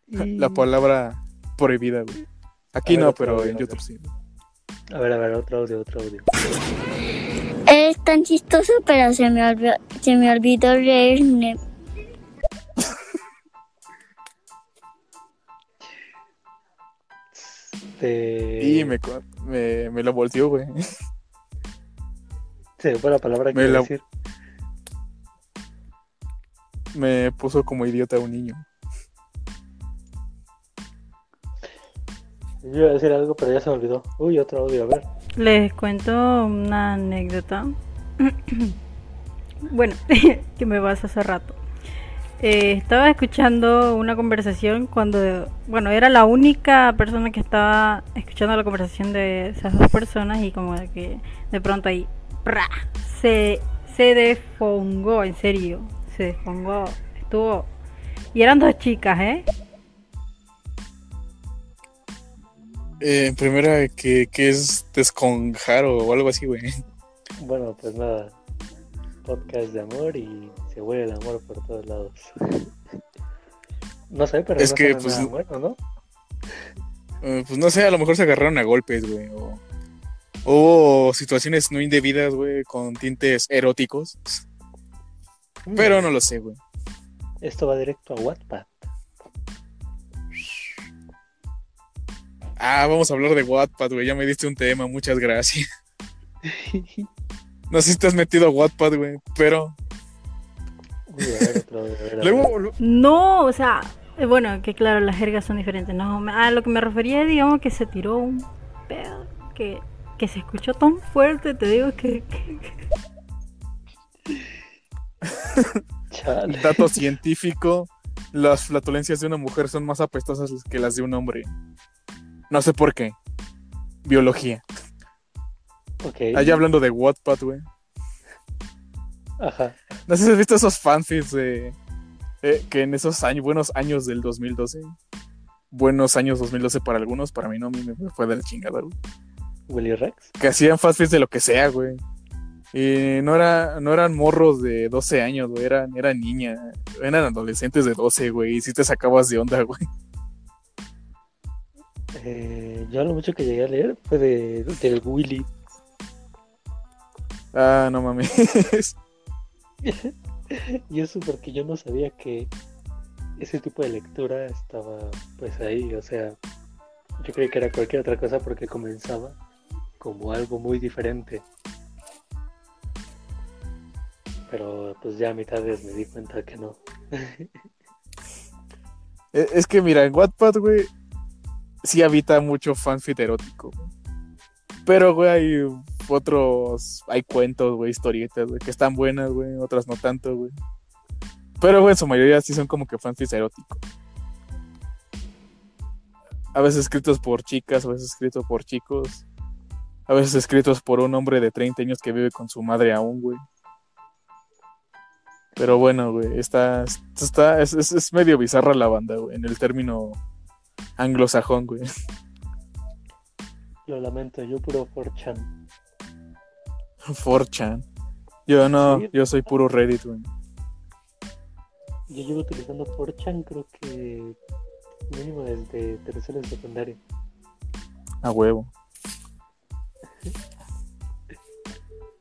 la palabra prohibida, güey. Aquí
ver,
no, pero
audio,
en YouTube sí.
A ver, a ver, otro audio, otro audio.
Es tan chistoso, pero se me olvidó, se me olvidó leer. ne-
Este...
Y me, me, me lo volteó, güey.
Se fue la palabra que
Me
iba a decir.
Me puso como idiota un niño.
Yo iba a decir algo, pero ya se me olvidó. Uy, otro audio, a ver.
Les cuento una anécdota. bueno, que me vas hace rato. Eh, estaba escuchando una conversación cuando, bueno, era la única persona que estaba escuchando la conversación de esas dos personas y como de que de pronto ahí ¡pra! se se desfongó, en serio, se desfongó, estuvo y eran dos chicas, ¿eh?
Eh, en primera, que, que es desconjar o algo así, güey.
Bueno, pues nada. Podcast de amor y se huele el amor por todos lados. no sé, pero
Es
no
que, pues,
nada bueno, ¿no?
Eh, pues no sé, a lo mejor se agarraron a golpes, güey. O hubo situaciones no indebidas, güey, con tintes eróticos. Pero no lo sé, güey.
Esto va directo a Wattpad.
Ah, vamos a hablar de Wattpad, güey. Ya me diste un tema, muchas gracias. No sé si te has metido a Wattpad, güey, pero
Uy, a ver, otro audio, a ver, a ver.
luego lo-
No, o sea, eh, bueno, que claro, las jergas son diferentes. No, a lo que me refería, digamos, que se tiró un pedo que, que se escuchó tan fuerte, te digo que, que-
Chale.
dato científico, las flatulencias de una mujer son más apestosas que las de un hombre. No sé por qué. Biología.
Ok.
Allá hablando de Wattpad, güey.
Ajá.
No sé si has visto esos fanfics de eh, que en esos años, buenos años del 2012. Buenos años 2012 para algunos, para mí no, a mí me fue de la chingada, güey.
Willy Rex.
Que hacían fanfics de lo que sea, güey. Y no, era, no eran morros de 12 años, güey, eran, eran niñas, eran adolescentes de 12, güey, y si te sacabas de onda, güey.
Eh, yo lo mucho que llegué a leer fue de, del Willy.
Ah, no mames.
Y eso porque yo no sabía que, ese tipo de lectura estaba pues ahí, o sea, yo creí que era cualquier otra cosa porque comenzaba como algo muy diferente. Pero pues ya a mitades me di cuenta que no.
E- Es que mira, en Wattpad, güey, sí habita mucho fanfic erótico. Pero, güey, hay otros, hay cuentos, güey, historietas, güey, que están buenas, güey, otras no tanto, güey. Pero, güey, en su mayoría sí son como que fanfics eróticos. A veces escritos por chicas, a veces escritos por chicos. A veces escritos por un hombre de 30 años que vive con su madre aún, güey. Pero bueno, güey, está, está, es, es, es medio bizarra la banda, güey, en el término anglosajón, güey.
Lo lamento, yo puro 4chan.
4chan. Yo no,
Sí.
yo soy puro Reddit, güey.
Yo llevo utilizando 4chan creo que mínimo desde tercero de secundaria.
A huevo.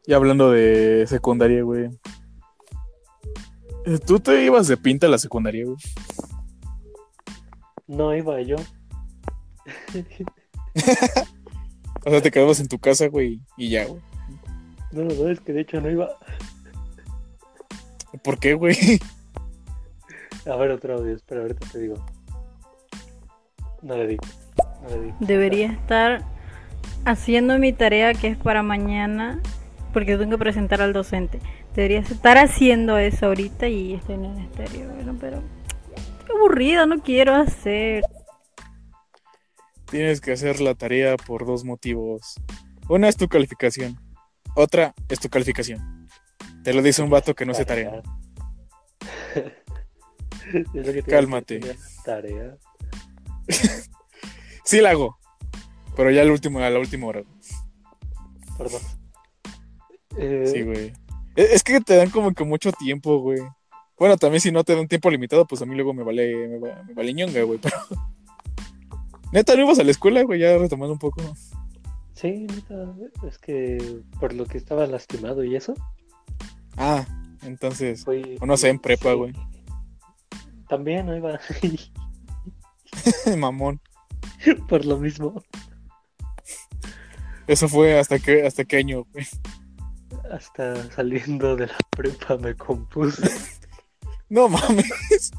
Y hablando de secundaria, güey. ¿Tú te ibas de pinta a la secundaria, güey?
No iba yo.
O sea, te quedabas en tu casa, güey, y ya, güey.
No, no, es que de hecho no iba.
¿Por qué, güey?
A ver otro audio, espera, ahorita te digo. No le digo. No le digo.
Debería estar haciendo mi tarea que es para mañana, porque tengo que presentar al docente. Debería estar haciendo eso ahorita y estoy en el estéreo. Bueno, pero qué aburrido, no quiero hacer.
Tienes que hacer la tarea por dos motivos. Una es tu calificación. Otra es tu calificación. Te lo dice un vato que no hace tarea.
Es lo que
Cálmate.
Tarea.
Sí la hago. Pero ya al último, a la última hora.
Perdón. Eh,
Sí, güey. Es es que te dan como que mucho tiempo, güey. Bueno, también si no te dan tiempo limitado, pues a mí luego me vale, me, va- me vale ñonga, güey. Pero. Neta, no ibas a la escuela, güey, ya retomando un poco.
Sí, neta, es que por lo que estaba lastimado y eso,
Ah, entonces.
fue.
O no sé, en prepa,
sí.
güey.
También no iba
Mamón.
por lo mismo.
Eso fue hasta que, hasta qué año, güey.
Hasta saliendo de la prepa me compuse.
No mames.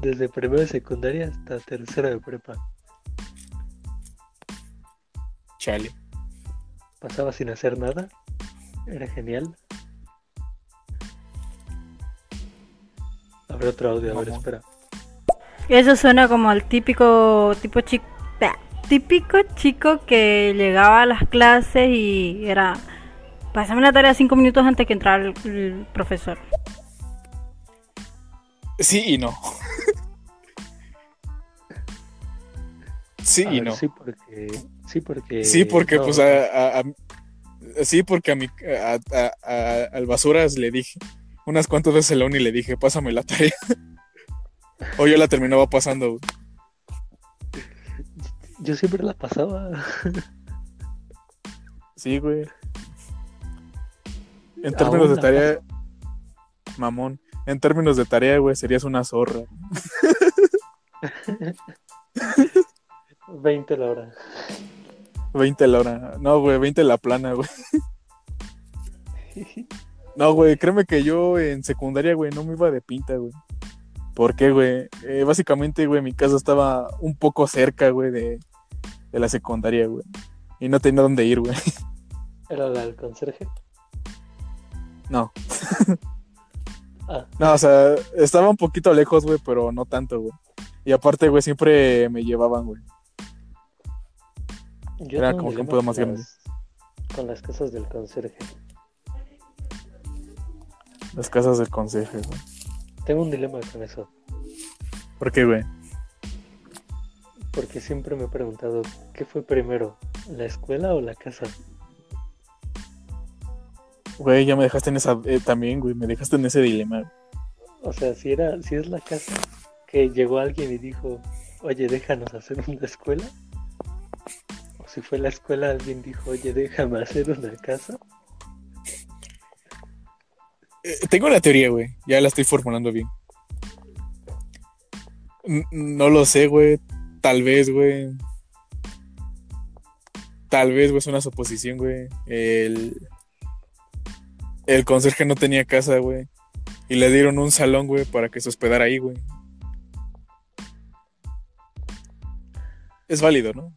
Desde primero de secundaria hasta tercero de prepa.
Chale.
Pasaba sin hacer nada. Era genial. A ver otro audio, a ver, espera.
Eso suena como el típico tipo chico, típico chico que llegaba a las clases y era pásame la tarea cinco minutos antes que entrara el, el profesor.
Sí y no. sí
A
y
ver,
no.
Sí, porque. Sí, porque.
Sí, porque
no,
pues a, a- a- sí, porque a mi a, a- a- al basuras le dije unas cuantas veces en la uni le dije, pásame la tarea. o yo la terminaba pasando.
Yo siempre la pasaba.
Sí, güey. En términos de tarea, mamón. En términos de tarea, güey, serías una zorra.
20 la hora.
20 la hora. No, güey, 20 la plana, güey. No, güey, créeme que yo en secundaria, güey, no me iba de pinta, güey. ¿Por qué, güey? Eh, básicamente, güey, mi casa estaba un poco cerca, güey, de, de la secundaria, güey. Y no tenía dónde ir, güey.
¿Era la del conserje?
No.
Ah,
No, o sea, estaba un poquito lejos, güey, pero no tanto, güey. Y aparte, güey, siempre me llevaban, güey.
yo
Era como que un pedo más
con
grande.
las- Con las casas del conserje.
Las casas del consejo, güey.
Tengo un dilema con eso.
¿Por qué, güey?
Porque siempre me he preguntado, ¿qué fue primero? ¿La escuela o la casa?
Güey, ya me dejaste en esa, eh, también, güey, me dejaste en ese dilema.
O sea, si era, si es la casa que llegó alguien y dijo, oye, déjanos hacer una escuela. O si fue la escuela alguien dijo, oye, déjame hacer una casa.
Eh, tengo la teoría, güey, ya la estoy formulando bien. N- No lo sé, güey. Tal vez, güey. Tal vez, güey, es una suposición, güey. El... El conserje no tenía casa, güey. Y le dieron un salón, güey, para que se hospedara ahí, güey. Es válido, ¿no?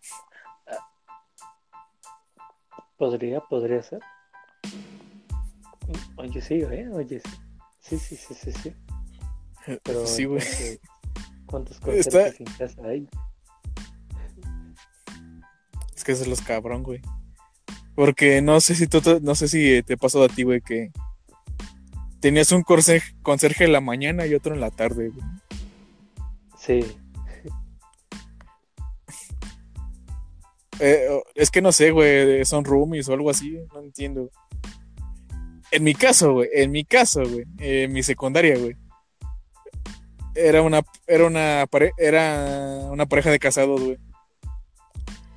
Podría, podría ser. Oye, sí, ¿eh? Oye, sí. Sí, sí, sí, sí, sí. Pero
sí, güey.
¿Cuántos conserjes en casa hay?
Es que eso es los cabrón, güey. Porque no sé si tú, te- no sé si te pasó a ti, güey, que tenías un conserje, conserje en la mañana y otro en la tarde, güey.
Sí.
Eh, es que no sé, güey, son roomies o algo así, no entiendo. En mi caso, güey, en mi caso, güey, eh, en mi secundaria, güey. Era una, era una, pare- era una pareja de casados, güey.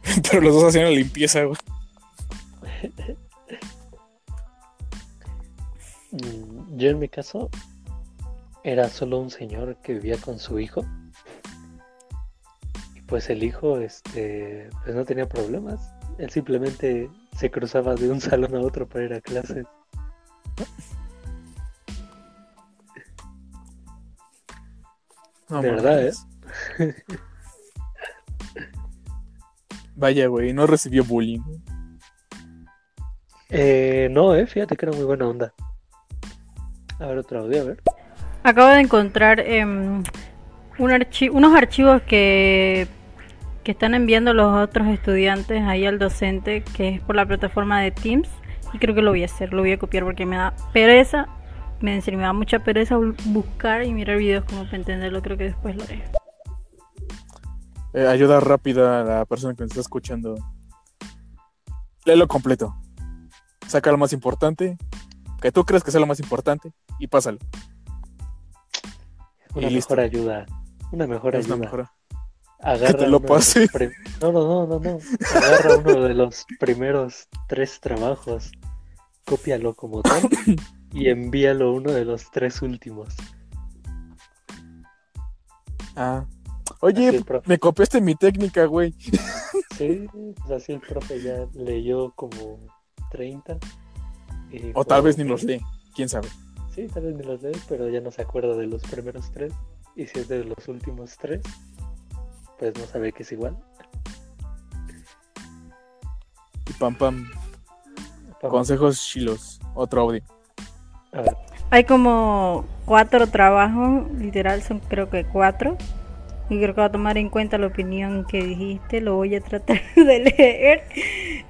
Pero los dos hacían la limpieza, güey.
Mm, Yo en mi caso era solo un señor que vivía con su hijo. Y pues el hijo, este, pues no tenía problemas. Él simplemente se cruzaba de un salón a otro para ir a clases.
No
De verdad,
mames. Vaya, güey, no recibió bullying.
Eh, no, eh, fíjate que era muy buena onda. A ver, otro audio, a ver.
Acabo de encontrar em, un archi- unos archivos que, que están enviando los otros estudiantes ahí al docente, que es por la plataforma de Teams. Y creo que lo voy a hacer, lo voy a copiar porque me da pereza. Me, serio, me da mucha pereza bu- buscar y mirar videos como para entenderlo. Creo que después lo haré.
Eh, ayuda rápida a la persona que nos está escuchando. Léelo completo. Saca lo más importante, que tú crees que sea lo más importante, y pásalo.
Una
Y listo.
mejor ayuda. Una mejor
Es
ayuda.
mejor.
Agarra
te lo
uno de los
pase.
prim- No, no, no, no, no. Agarra uno de los primeros tres trabajos, cópialo como tal y envíalo uno de los tres últimos.
Ah. Oye, me copiaste mi técnica, güey.
Sí, pues así el profe ya leyó como 30. y
O tal vez ni los lee, quién sabe.
Sí, tal vez ni los lee, pero ya no se acuerda de los primeros tres. Y si es de los últimos tres, pues no sabe que es igual.
Y pam pam. Consejos chilos. Otro audio.
a ver.
Hay como cuatro trabajos, literal son creo que cuatro. Y creo que va a tomar en cuenta la opinión que dijiste, lo voy a tratar de leer.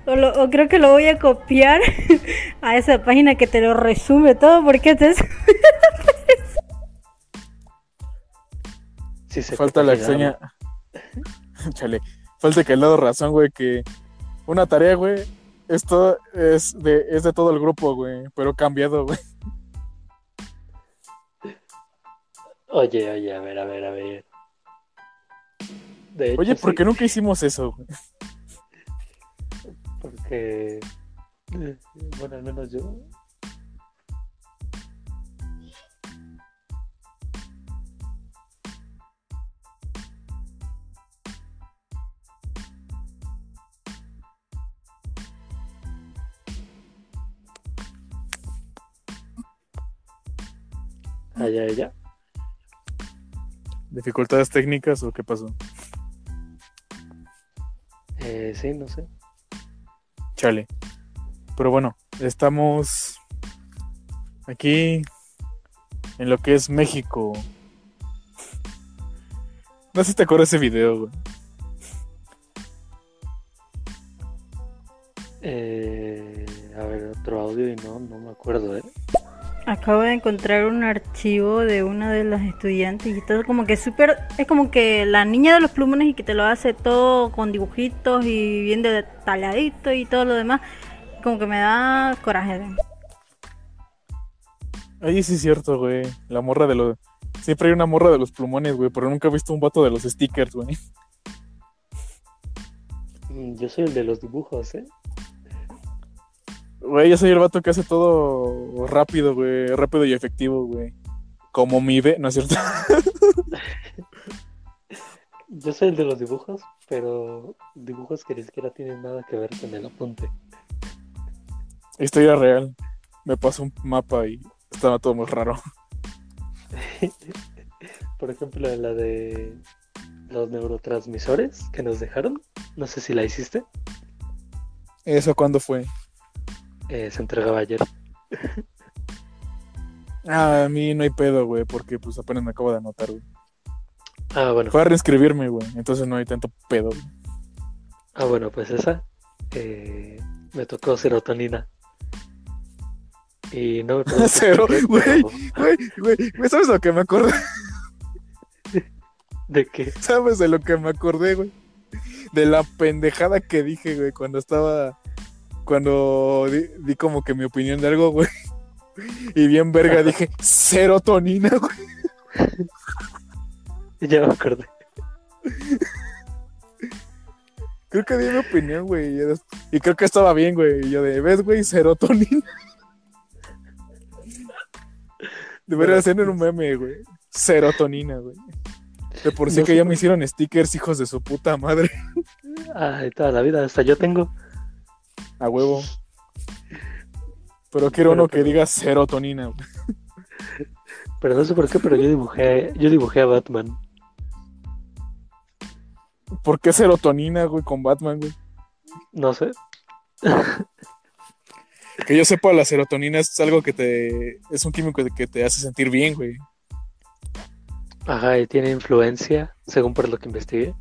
O, lo- o creo que lo voy a copiar a esa página que te lo resume todo, porque te
Si se
Falta la extraña. Chale. Falta que le dado razón, güey, que una tarea, güey, esto es de, es de todo el grupo, güey, pero cambiado, güey.
Oye, oye, a ver, a ver, a ver. De hecho,
Oye, ¿por
sí,
qué nunca hicimos eso?
Porque, bueno, al menos yo. Allá, allá.
¿Dificultades técnicas o qué pasó?
Eh, sí, no sé.
Chale. Pero bueno, estamos aquí en lo que es México. No sé si te acuerdas de ese video, güey.
Eh, a ver, otro audio y no, no me acuerdo, ¿eh?
Acabo de encontrar un archivo de una de las estudiantes y todo como que súper, es como que la niña de los plumones y que te lo hace todo con dibujitos y bien detalladito y todo lo demás, como que me da coraje.
Ahí sí es cierto, güey. La morra de los. Siempre hay una morra de los plumones, güey, pero nunca he visto un vato de los stickers, güey.
Mm, Yo soy el de los dibujos, ¿eh?
Güey, yo soy el vato que hace todo rápido, güey. Rápido y efectivo, güey. Como mi ve, ¿no es cierto?
yo soy el de los dibujos, pero dibujos que ni siquiera tienen nada que ver con el apunte.
Historia real. Me pasó un mapa y estaba todo muy raro.
Por ejemplo, la de los neurotransmisores que nos dejaron. No sé si la hiciste.
¿Eso cuándo fue?
Eh, se entregaba ayer.
Ah, a mí no hay pedo, güey, porque pues apenas me acabo de anotar, güey.
Ah, bueno.
Fue a reinscribirme, güey, entonces no hay tanto pedo. güey.
Ah, bueno, pues esa. eh, me tocó serotonina. Y no me
Cero, Güey, güey, güey, ¿sabes lo que me acordé?
¿De qué?
¿Sabes de lo que me acordé, güey? De la pendejada que dije, güey, cuando estaba. Cuando di, di como que mi opinión de algo, güey. Y bien verga dije, serotonina, güey.
Ya me acordé.
Creo que di mi opinión, güey. Y, creo que estaba bien, güey. Y yo de, ¿ves, güey? Serotonina. Debería ser en un meme, güey. Serotonina, güey. De por sí
No
que ya me hicieron stickers, hijos de su puta madre.
Ay, toda la vida, hasta yo tengo.
A huevo. Pero quiero
Pero-
uno que
pero-
diga serotonina.
Pero no sé por qué, pero yo dibujé, yo dibujé a Batman.
¿Por qué serotonina, güey, con Batman, güey?
No sé.
Que yo sepa, la serotonina es algo que te. Es un químico que te hace sentir bien, güey.
Ajá, y tiene influencia, según por lo que investigué.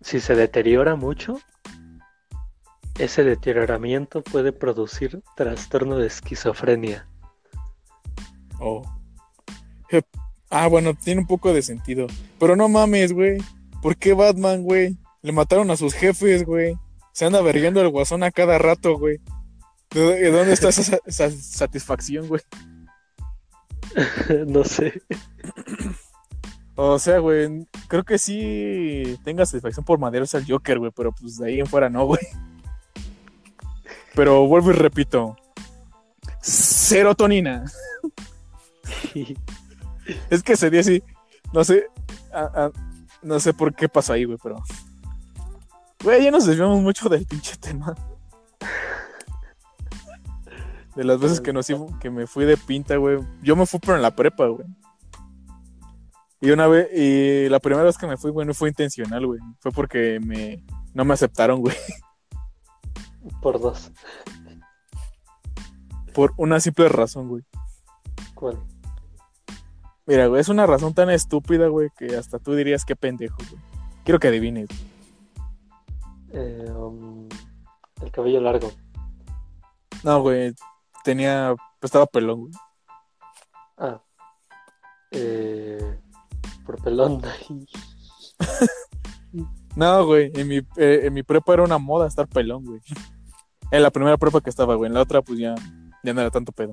Si se deteriora mucho, ese deterioramiento puede producir trastorno de esquizofrenia.
Oh. Ah, bueno, tiene un poco de sentido. Pero no mames, güey. ¿Por qué Batman, güey? Le mataron a sus jefes, güey. Se anda verguendo el guasón a cada rato, güey. ¿De de dónde está esa, sa- esa satisfacción, güey?
no sé.
O sea, güey, creo que sí tenga satisfacción por maderos al Joker, güey, pero pues de ahí en fuera no, güey. Pero vuelvo y repito. Serotonina. Es que ese día sí, no sé, no sé por qué pasó ahí, güey, pero... Güey, ya nos desviamos mucho del pinche tema. De las veces que, nos, que me fui de pinta, güey. Yo me fui pero en la prepa, güey. Y una vez, y la primera vez que me fui, güey, no fue intencional, güey. Fue porque me, no me aceptaron, güey.
Por dos.
Por una simple razón, güey.
¿Cuál?
Mira, güey, es una razón tan estúpida, güey, que hasta tú dirías qué pendejo, güey. Quiero que adivines.
Eh, um, el cabello largo.
No, güey, tenía, estaba pelón, güey.
Ah. Eh, por pelón.
No, güey, en mi, eh, en mi prepa era una moda estar pelón, güey. En la primera prepa que estaba, güey. En la otra, pues ya, ya no era tanto pedo.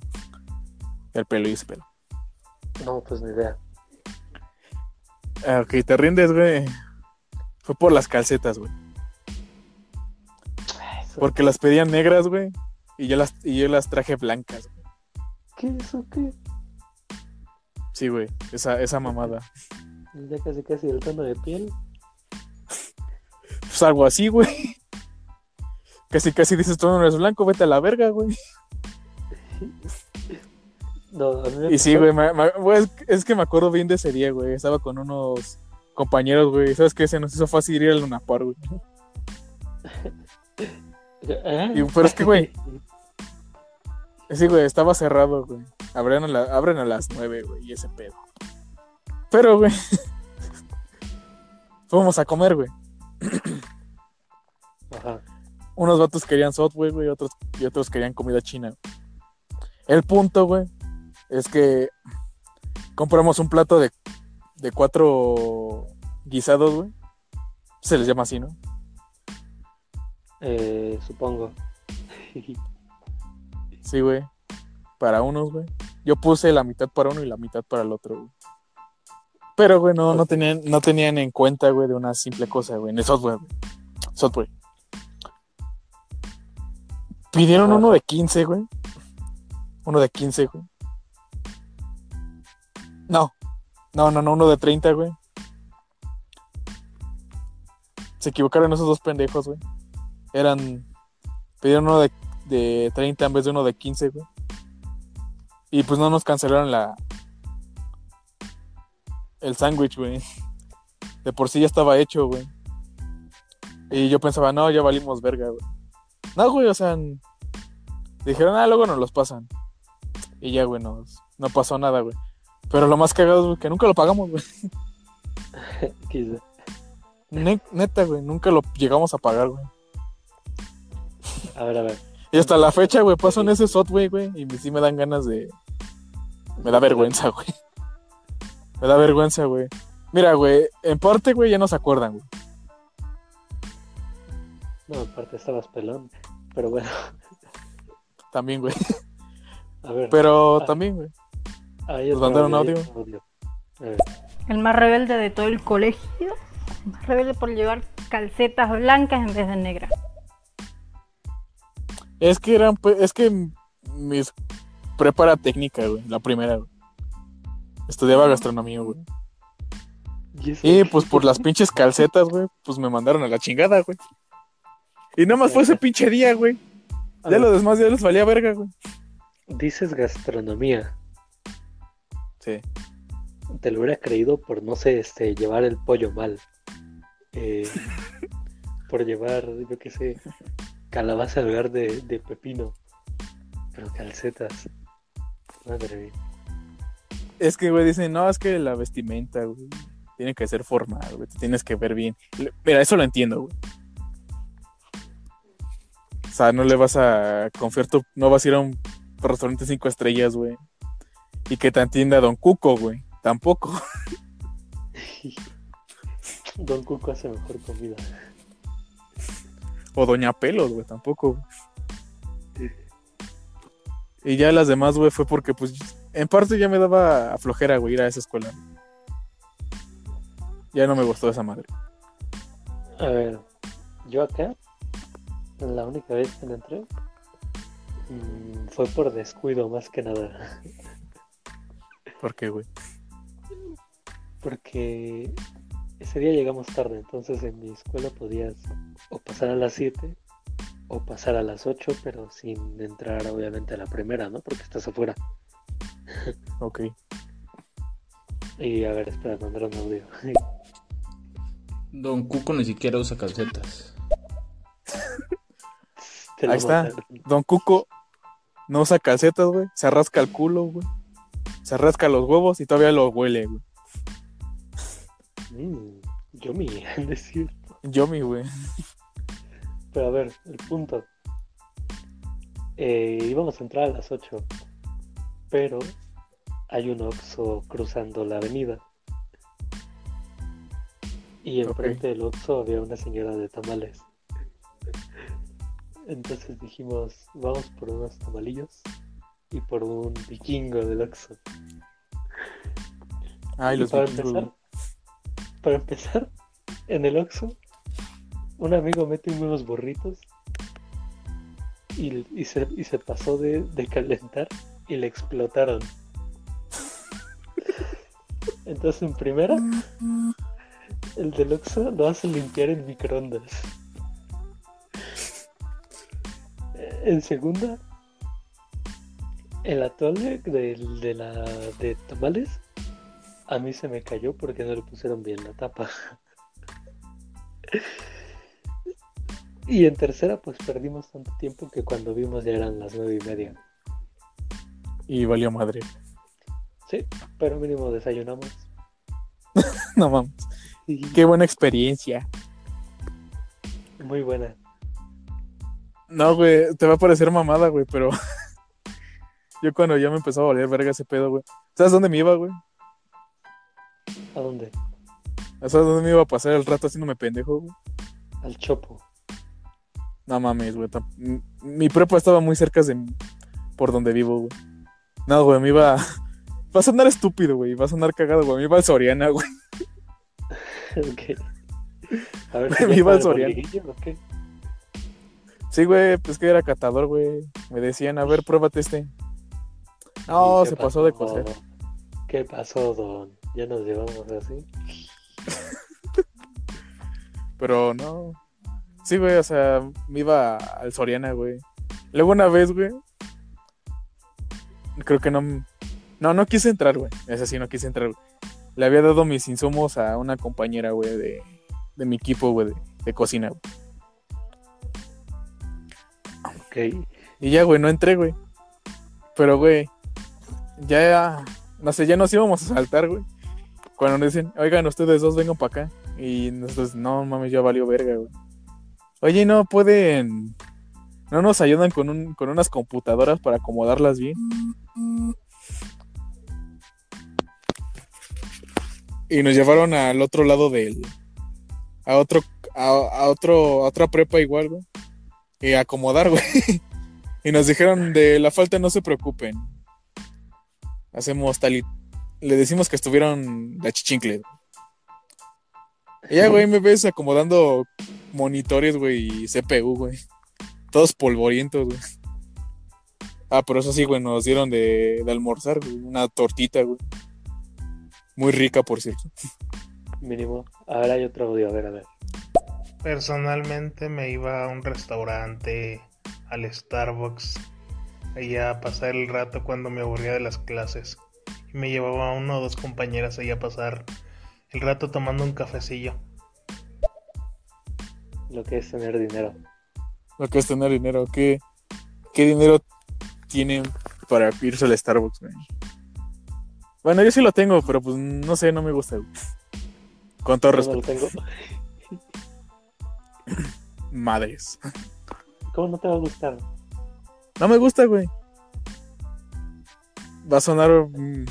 El pelo y ese pelo.
no, pues ni idea.
Ah, ok, te rindes, güey. Fue por las calcetas, güey.
Eso-
Porque las pedían negras, güey. Y yo las, y yo las traje blancas. güey.
¿Qué eso qué?
Sí, güey. Esa, esa mamada.
Ya casi casi el tono de piel.
Pues algo así, güey. Casi, casi dices, tú no eres blanco, vete a la verga, güey.
No,
Y sí, güey, me- me- güey, es, que me acuerdo bien de ese día, güey. Estaba con unos compañeros, güey. ¿Sabes qué? Se nos hizo fácil ir al Lunapar, güey.
¿Eh?
Y- pero es que, güey. Sí, güey, estaba cerrado, güey. Abren a, la- abren a las nueve, güey, y ese pedo. Pero, güey. Fuimos a comer, güey.
Ajá.
Unos vatos querían Subway, güey, otros, y otros querían comida china. El punto, güey, es que compramos un plato de, de cuatro guisados, güey. Se les llama así, ¿no?
Eh, supongo.
Sí, güey. Para unos, güey. Yo puse la mitad para uno y la mitad para el otro, güey. Pero, güey, no, tenían, no tenían en cuenta, güey, de una simple cosa, güey. En el software, güey. Software. Pidieron uno de 15, güey. Uno de 15, güey. No. No, no, no, uno de 30, güey. se equivocaron esos dos pendejos, güey. Eran. Pidieron uno de, de 30 en vez de uno de 15, güey. Y pues no nos cancelaron la. El sándwich, güey. De por sí ya estaba hecho, güey. Y yo pensaba, no, ya valimos verga, güey. No, güey, o sea. Dijeron, ah, luego nos los pasan. Y ya, güey, nos- no pasó nada, güey. Pero lo más cagado es que nunca lo pagamos, güey.
Quizá.
Ne- neta, güey, nunca lo llegamos a pagar, güey.
A ver, a ver.
Y hasta la fecha, güey, paso en ese Subway, güey, y me- sí me dan ganas de... Me da vergüenza, güey. Me da vergüenza, güey. Mira, güey, en parte, güey, ya no se acuerdan, güey.
No, aparte estabas pelón. Pero bueno,
También, güey.
a ver.
Pero
Ah.
también, güey.
ahí
¿nos mandaron audio?
está audio. A ver.
El más rebelde de todo el colegio. El más rebelde por llevar calcetas blancas en vez de negras.
Es que eran, pues, es que mis prepara técnica, güey, la primera, güey. Estudiaba gastronomía, güey.
¿Y
pues por las pinches calcetas, güey, pues me mandaron a la chingada, güey. Y nada más fue ese pinche día, güey. Ya
ver,
lo demás ya les valía verga, güey.
Dices gastronomía.
Sí.
Te lo hubiera creído por, no sé, este, llevar el pollo mal. Eh, por llevar, yo qué sé, calabaza en lugar de, de pepino. Pero calcetas. Madre mía.
Es que, güey, dicen, no, es que la vestimenta, güey, tiene que ser formal, güey, te tienes que ver bien. Mira, eso lo entiendo, güey. O sea, no le vas a confiar tu, no vas a ir a un restaurante cinco estrellas, güey. Y que te atienda Don Cuco, güey. Tampoco.
Don Cuco hace mejor comida.
O Doña Pelos, güey, tampoco. güey. Y ya las demás, güey, fue porque, pues, en parte ya me daba flojera, güey, ir a esa escuela. Ya no me gustó esa madre.
A ver, yo acá, la única vez que entré, mm, fue por descuido más que nada.
¿Por qué, güey?
Porque ese día llegamos tarde, entonces en mi escuela podías o pasar a las 7 o pasar a las 8, pero sin entrar obviamente a la primera, ¿no? Porque estás afuera.
Ok.
Y a ver, espera, mandar un audio.
Don Cuco ni siquiera usa calcetas.
Ahí está. Don Cuco no usa calcetas, güey. Se rasca el culo, güey. Se rasca los huevos y todavía lo huele, güey.
Mm, yo mi, es cierto.
Yo, mi, güey.
Pero a ver, el punto. Eh, íbamos a entrar a las 8, pero hay un Oxxo cruzando la avenida. Y enfrente del Oxxo había una señora de tamales. Entonces dijimos, vamos por unos tamalillos y por un vikingo del Oxxo.
Ay, los
para
vikingos,
empezar, para empezar, en el Oxxo, un amigo mete unos burritos y, y se, y se pasó de, de calentar y le explotaron. Entonces, en primera, el del Oxxo lo hace limpiar en microondas. En segunda, el atole de, de la de tamales a mí se me cayó porque no le pusieron bien la tapa. Y en tercera, pues perdimos tanto tiempo que cuando vimos ya eran las nueve y media.
Y valió madre.
Sí, pero mínimo desayunamos.
No mames.
Y
Qué buena experiencia.
muy buena.
No, güey, te va a parecer mamada, güey, pero yo cuando ya me empezó a valer verga ese pedo, güey. ¿Sabes dónde me iba, güey?
¿A dónde?
¿Sabes dónde me iba a pasar el rato haciéndome pendejo, güey?
Al Chopo.
No mames, güey. Mi prepa estaba muy cerca de por donde vivo, güey. No, güey, me iba. Va a sonar estúpido, güey. Va a sonar cagado, güey. Me iba al Soriana, güey.
Ok. A ver,
Me
¿ya
iba al Soriana.
borriguillo o qué?
Sí, güey, pues que era catador, güey. Me decían, a ver, pruébate este. No,
¿Y qué
se pasó de coser.
¿Qué pasó, don? Ya nos llevamos así.
Pero no. Sí, güey, o sea, me iba al Soriana, güey. Luego una vez, güey. Creo que no. No, no quise entrar, güey. Es sí, no quise entrar, güey. Le había dado mis insumos a una compañera, güey, de, de mi equipo, güey, de, de cocina, güey.
Ok.
Y ya, güey, no entré, güey. Pero, güey, ya, no sé, ya nos íbamos a saltar, güey. Cuando nos dicen, oigan, ustedes dos vengan para acá. Y nosotros, no mames, ya valió verga, güey. Oye, no pueden. No nos ayudan con, un, con unas computadoras para acomodarlas bien. Y nos llevaron al otro lado del. A otro. A, otro. A otra prepa igual, güey. Y acomodar, güey. Y nos dijeron de la falta no se preocupen. Hacemos tal y. Le decimos que estuvieron la chichincle. Ya, güey, me ves acomodando monitores, güey, y CPU, güey. Todos polvorientos, güey. Ah, pero eso sí, güey, nos dieron de, de almorzar, güey. Una tortita, güey. Muy rica, por cierto.
Mínimo. A ver, hay otro audio, a ver, a ver.
Personalmente me iba a un restaurante, al Starbucks, allá a pasar el rato cuando me aburría de las clases. Y me llevaba a una o dos compañeras allá a pasar el rato tomando un cafecillo.
Lo que es tener dinero.
Lo que es tener dinero. ¿Qué, qué dinero tienen para irse al Starbucks, güey? Bueno, yo sí lo tengo, pero pues no sé, no me gusta, güey. Con todo
Yo no
respeto.
lo tengo.
Madres.
¿Cómo no te va a gustar?
No me gusta, güey. Va a sonar. mm,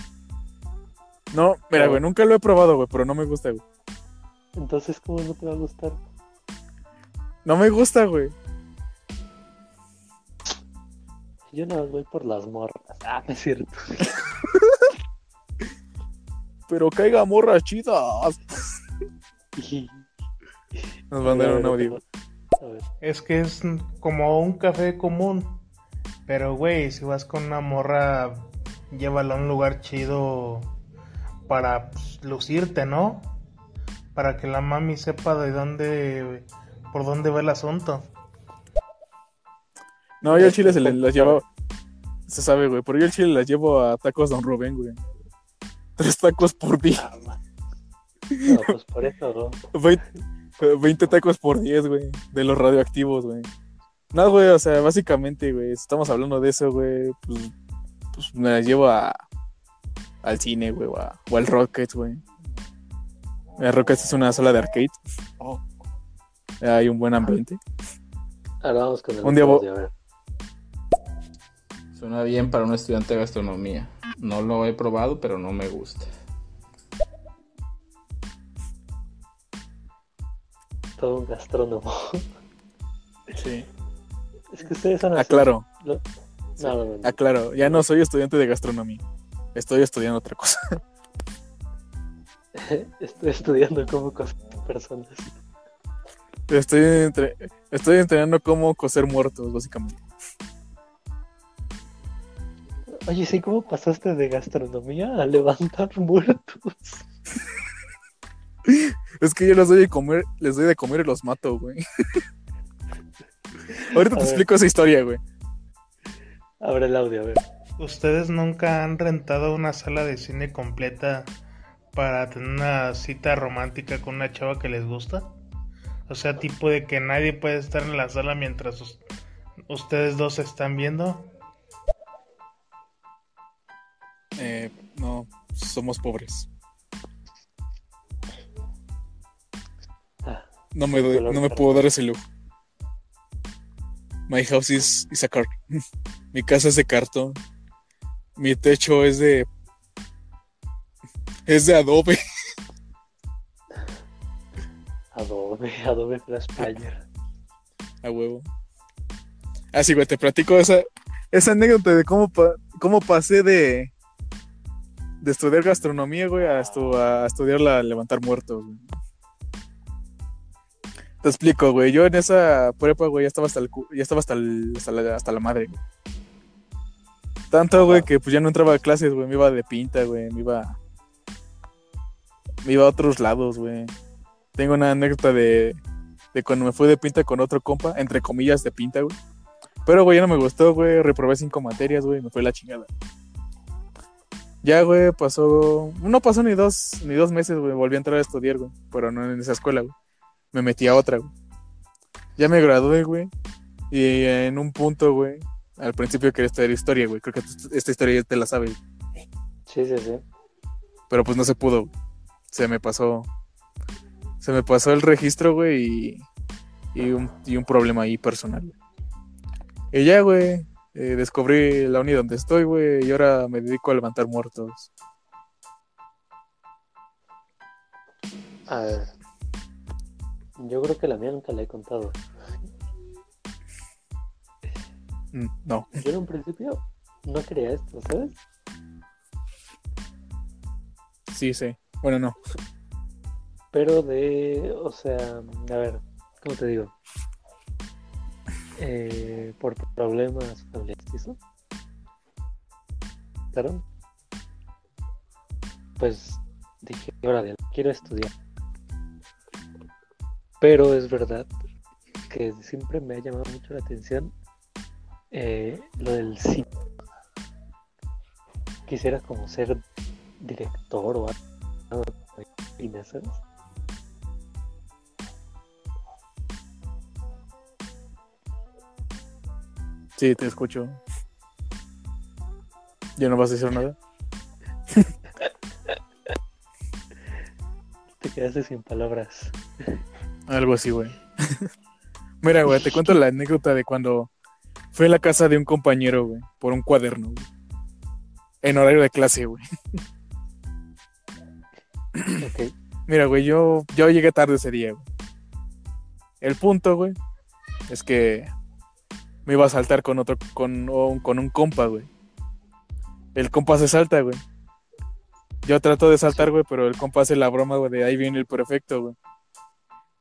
No, mira, güey, nunca lo he probado, güey, pero no me gusta, güey.
Entonces, ¿cómo no te va a gustar?
No me gusta, güey.
Yo no voy por las morras. Ah, no es cierto.
Pero caiga morras chidas. Nos mandaron un audio.
Es que es como un café común. Pero, güey, si vas con una morra, llévala a un lugar chido para pues, lucirte, ¿no? Para que la mami sepa de dónde, por dónde va el asunto.
No, yo al chile se le- las llevo. Se sabe, güey, pero yo al chile las llevo a tacos Don Rubén, güey. Tres tacos por día.
No, pues por eso, ¿no?
Vein- 20 tacos por 10, güey. De los radioactivos, güey. No, güey, o sea, básicamente, güey, si estamos hablando de eso, güey, pues, pues me las llevo a, al cine, güey, o, a- o al Rockets, güey. El Rockets es una sala de arcade. Hay un buen ambiente.
Ahora vamos con el
Un día
audio, a ver.
Suena bien para un estudiante de gastronomía. No lo he probado, pero no me gusta.
Todo un gastrónomo.
Sí.
Es que ustedes son así.
Aclaro,
Lo- no, no. no.
aclaro. Ya no soy estudiante de gastronomía. Estoy estudiando otra cosa.
Estoy estudiando cómo cosas personas.
Estoy, entre- estoy entrenando cómo coser muertos, básicamente.
Oye, sí, ¿cómo pasaste de gastronomía a levantar muertos?
Es que yo les doy de comer, les doy de comer y los mato, güey. Ahorita
A
te
ver.
explico esa historia, güey.
Abre el audio, a ver.
¿Ustedes nunca han rentado una sala de cine completa para tener una cita romántica con una chava que les gusta? O sea, tipo de que nadie puede estar en la sala mientras us- ustedes dos se están viendo.
Eh, no, somos pobres.
Ah,
No me, doy- no me puedo dar ese lujo. My house is, is a car. Mi casa es de cartón. Mi techo es de. Es de adobe.
Adobe, Adobe Flash Player.
A huevo. Ah, sí, güey, te platico esa, esa anécdota de cómo, pa- cómo pasé de, de estudiar gastronomía, güey, a, estu- a estudiar la levantar muertos, güey. Te explico, güey. Yo en esa prepa, güey, ya estaba hasta el, cu- ya estaba hasta, el- hasta, la, hasta la madre, güey. Tanto, güey, que pues ya no entraba a clases, güey. Me iba de pinta, güey. Me iba. Me iba a otros lados, güey. Tengo una anécdota de, de cuando me fui de pinta con otro compa, entre comillas de pinta, güey. Pero, güey, ya no me gustó, güey. Reprobé cinco materias, güey. Me fue la chingada. Ya, güey, pasó. No pasó ni dos, ni dos meses, güey. Volví a entrar a estudiar, güey. Pero no en esa escuela, güey. Me metí a otra, güey. Ya me gradué, güey. Y en un punto, güey. Al principio quería estudiar historia, güey. Creo que esta historia ya te la sabes.
Sí, sí, sí.
Pero pues no se pudo. güey. Se me pasó. Se me pasó el registro, güey. Y, y, un, y un problema ahí personal. Y ya, güey. Eh, descubrí la uni donde estoy, güey. Y ahora me dedico a levantar muertos.
A ver. Yo creo que la mía nunca la he contado.
Mm, No.
Yo en un principio no quería esto, ¿sabes?
Sí, sí. Bueno, no.
Pero de, o sea, a ver, ¿cómo te digo? Eh, por problemas familiares. Claro. Pues dije, órale, quiero estudiar. Pero es verdad que siempre me ha llamado mucho la atención eh, lo del cine. Quisiera como ser director o algo.
Sí, te escucho. ¿Ya no vas a decir nada?
Te quedaste sin palabras.
Algo así, güey. Mira, güey, te cuento la anécdota de cuando fui a la casa de un compañero, güey, por un cuaderno, güey. En horario de clase, güey.
Ok.
Mira, güey, yo, yo llegué tarde ese día, güey. El punto, güey, es que me iba a saltar con otro, con, con un compa, güey. El compa se salta, güey. Yo trato de saltar, güey, pero el compa hace la broma, güey, de ahí viene el perfecto, güey.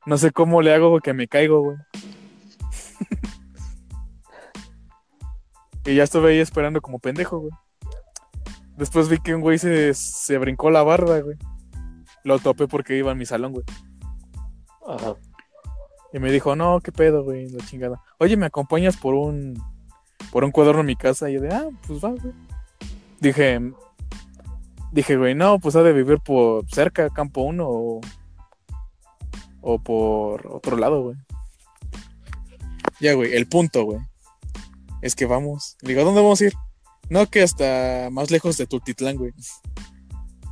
No sé cómo le hago, güey, que me caigo, güey. y ya estuve ahí esperando como pendejo, güey. Después vi que un güey se, se brincó la barda, güey. Lo topé porque iba en mi salón, güey.
Ajá.
Y me dijo, no, qué pedo, güey, la chingada. Oye, ¿me acompañas por un por un cuaderno a mi casa? Y yo de, ah, pues va, güey. Dije, dije, güey, no, pues ha de vivir por cerca, campo 1 o, o por otro lado, güey. Ya, güey, el punto, güey. Es que vamos. Le digo, ¿a dónde vamos a ir? No, que hasta más lejos de Tultitlán, güey.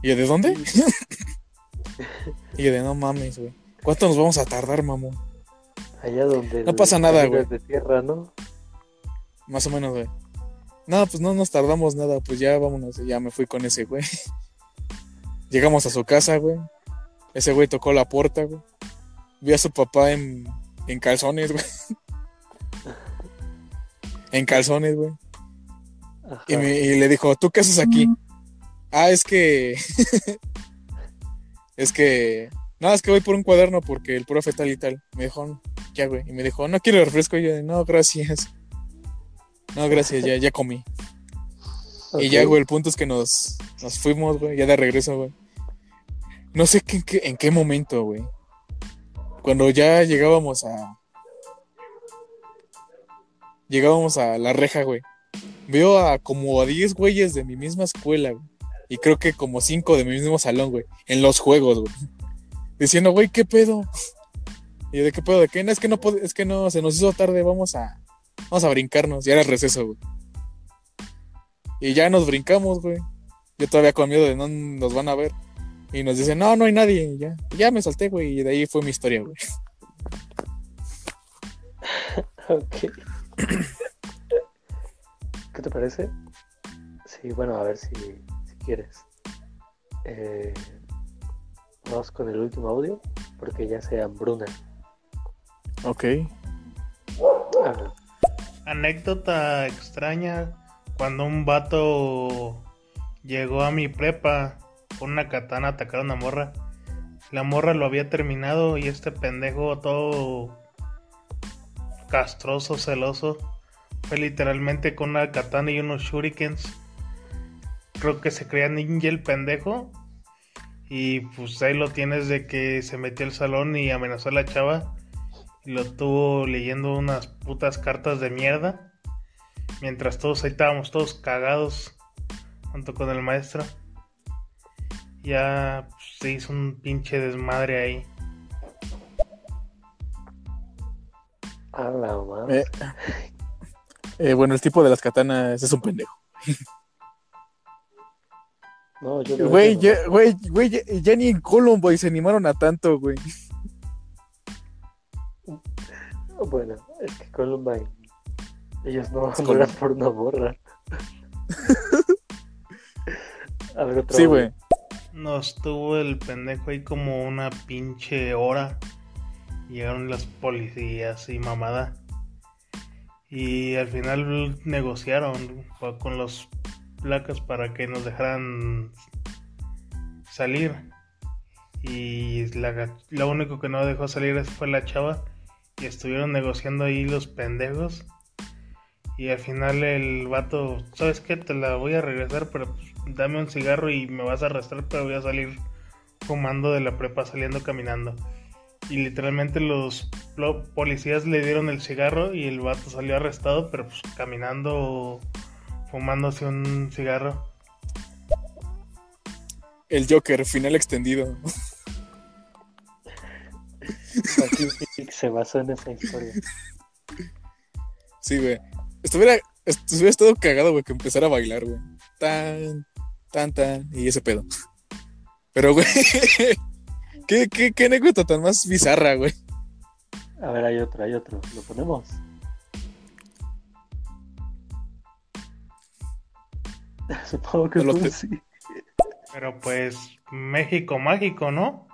Y yo, ¿de dónde? y yo de, no mames, güey. ¿Cuánto nos vamos a tardar, mamón?
Allá donde.
No pasa nada, güey.
de tierra, ¿no?
Más o menos, güey. No, pues no nos tardamos nada, pues ya vámonos. Ya me fui con ese güey. Llegamos a su casa, güey. Ese güey tocó la puerta, güey. Vi a su papá en, en calzones, güey. En calzones, güey. Y, me- y le dijo, ¿tú qué haces aquí? Ah, es que... es que... No, es que voy por un cuaderno porque el profe tal y tal. Me dijo, ¿qué güey? Y me dijo, no quiero refresco. Y yo, no, gracias. No, gracias, ya, ya comí. Y ya, güey, el punto es que nos, nos fuimos, güey, ya de regreso, güey. No sé qué, qué- en qué momento, güey. Cuando ya llegábamos a... Llegábamos a la reja, güey. Veo a como a 10 güeyes de mi misma escuela, güey. Y creo que como 5 de mi mismo salón, güey. En los juegos, güey. Diciendo, güey, ¿qué pedo? Y ¿de qué pedo? ¿De qué? No, es que no, es que no, se nos hizo tarde, vamos a... Vamos a brincarnos. Ya era receso, güey. Y ya nos brincamos, güey. Yo todavía con miedo de no nos van a ver. Y nos dicen, no, no hay nadie. Y ya, ya me salté, güey. Y de ahí fue mi historia, güey.
Ok. ¿Qué te parece? Sí, bueno, a ver si, si quieres. Eh, vamos con el último audio, porque ya se hambruna.
Ok.
Anécdota extraña cuando un vato llegó a mi prepa con una katana a atacar a una morra. La morra lo había terminado y este pendejo todo castroso, celoso, fue literalmente con una katana y unos shurikens. Creo que se creía ninja el pendejo. Y pues ahí lo tienes de que se metió al salón y amenazó a la chava. Y lo tuvo leyendo unas putas cartas de mierda. Mientras todos ahí estábamos todos cagados junto con el maestro. Ya pues, se hizo un pinche desmadre ahí.
A la madre.
Eh, eh, bueno, el tipo de las katanas es un pendejo.
No, yo
Güey,
que no.
ya, güey, güey, ya, ya ni en Colombo se animaron a tanto, güey.
Bueno, es que Columbine. Ellos no, no
Columbine.
eran por una borra. A.
Sí, güey.
Nos tuvo el pendejo ahí como una pinche hora. Llegaron las policías y mamada. Y al final negociaron fue con los placas para que nos dejaran salir. Y la, lo único que no dejó salir fue la chava. Y estuvieron negociando ahí los pendejos. Y al final el vato, ¿sabes qué? Te la voy a regresar, pero pues, dame un cigarro y me vas a arrastrar, pero voy a salir fumando de la prepa, saliendo caminando. Y literalmente los lo- policías le dieron el cigarro y el vato salió arrestado, pero pues caminando, fumándose un cigarro.
El Joker, final extendido.
Se basó en esa historia.
Sí, güey. Estuviera, estuviera estado cagado, güey, que empezara a bailar, güey. Tan, tan, tan, y ese pedo. Pero, güey, ¿qué, qué, qué anécdota tan más bizarra, güey.
A ver, hay otro, hay otro. ¿Lo ponemos? Supongo que
No lo
tú
te-
sí.
Pero pues México mágico, ¿no?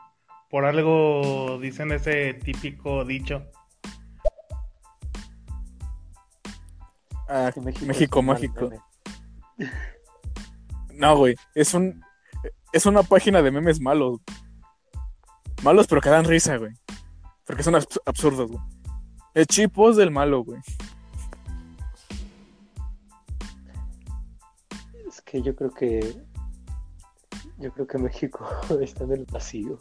Por algo dicen ese típico dicho.
Ah,
México,
mágico. No, güey, es un, es una página de memes malos. Malos, pero que dan risa, güey. Porque son abs- absurdos, güey. El chipos del malo, güey.
Es que yo creo que. Yo creo que México está en el vacío.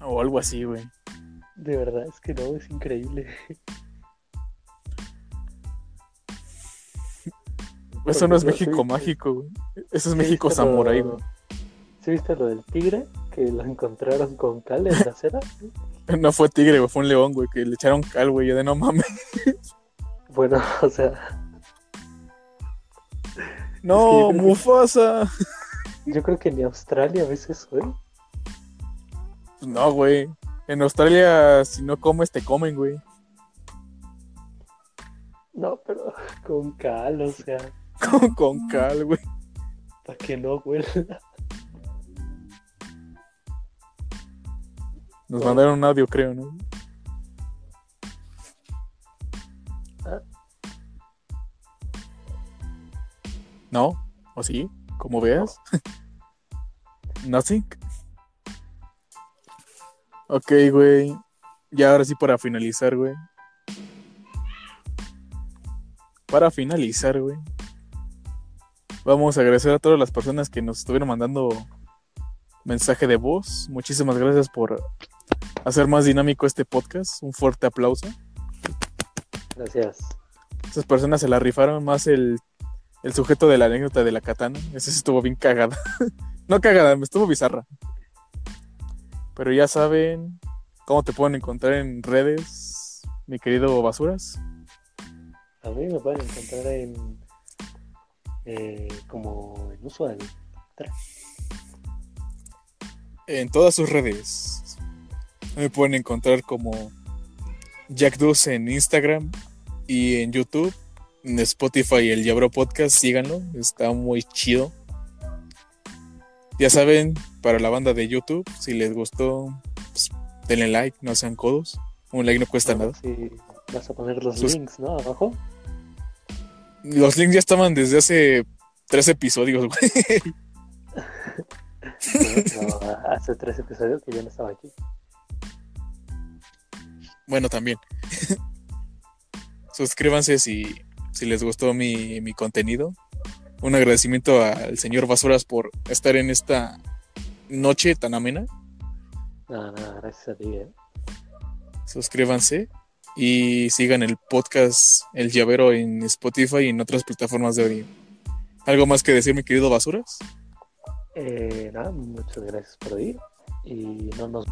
O algo así, güey.
De verdad, es que no, es increíble.
Eso no es México
sí,
mágico, güey. Eso es
¿Sí
México samurái, güey.
¿Sí viste lo del tigre? Que lo encontraron con cal en la acera.
No fue tigre, güey, fue un león, güey, que le echaron cal, güey. Yo de no mames.
Bueno, o sea,
No,
creo que-
Mufasa.
yo creo que ni Australia ves eso, ¿eh?
No, güey. En Australia, si no comes, te comen, güey.
No, pero con cal, o sea,
Con, con cal, güey.
para que no huela.
Nos mandaron un audio, creo, ¿no?
Ah.
¿No? ¿O sí? Como veas. Nothing. Ok, güey. Ya ahora sí para finalizar, güey. Para finalizar, güey. Vamos a agradecer a todas las personas que nos estuvieron mandando mensaje de voz. Muchísimas gracias por hacer más dinámico este podcast. Un fuerte aplauso.
Gracias.
Esas personas se la rifaron más el, el sujeto de la anécdota de la katana. Ese estuvo bien cagada. no cagada, me estuvo bizarra. Pero ya saben cómo te pueden encontrar en redes, mi querido Basuras.
A mí me pueden encontrar en. eh, como en usual.
En todas sus redes. Me pueden encontrar como Jack2 en Instagram y en YouTube. En Spotify el Yabro Podcast, síganlo, está muy chido. Ya saben, para la banda de YouTube, si les gustó, pues, denle like, no sean codos. Un like no cuesta nada.
Sí, vas a poner los
Sus-
links, ¿no? Abajo.
Los links ya estaban desde hace tres episodios, güey.
No, hace tres episodios que yo no estaba aquí.
Bueno, también. Suscríbanse si, si les gustó mi, mi contenido. Un agradecimiento al señor Basuras por estar en esta noche tan amena.
Nada, gracias a ti. ¿eh?
suscríbanse y sigan el podcast El Llavero en Spotify y en otras plataformas de audio. ¿Algo más que decir, mi querido Basuras?
Eh, nada, muchas gracias por ir y no nos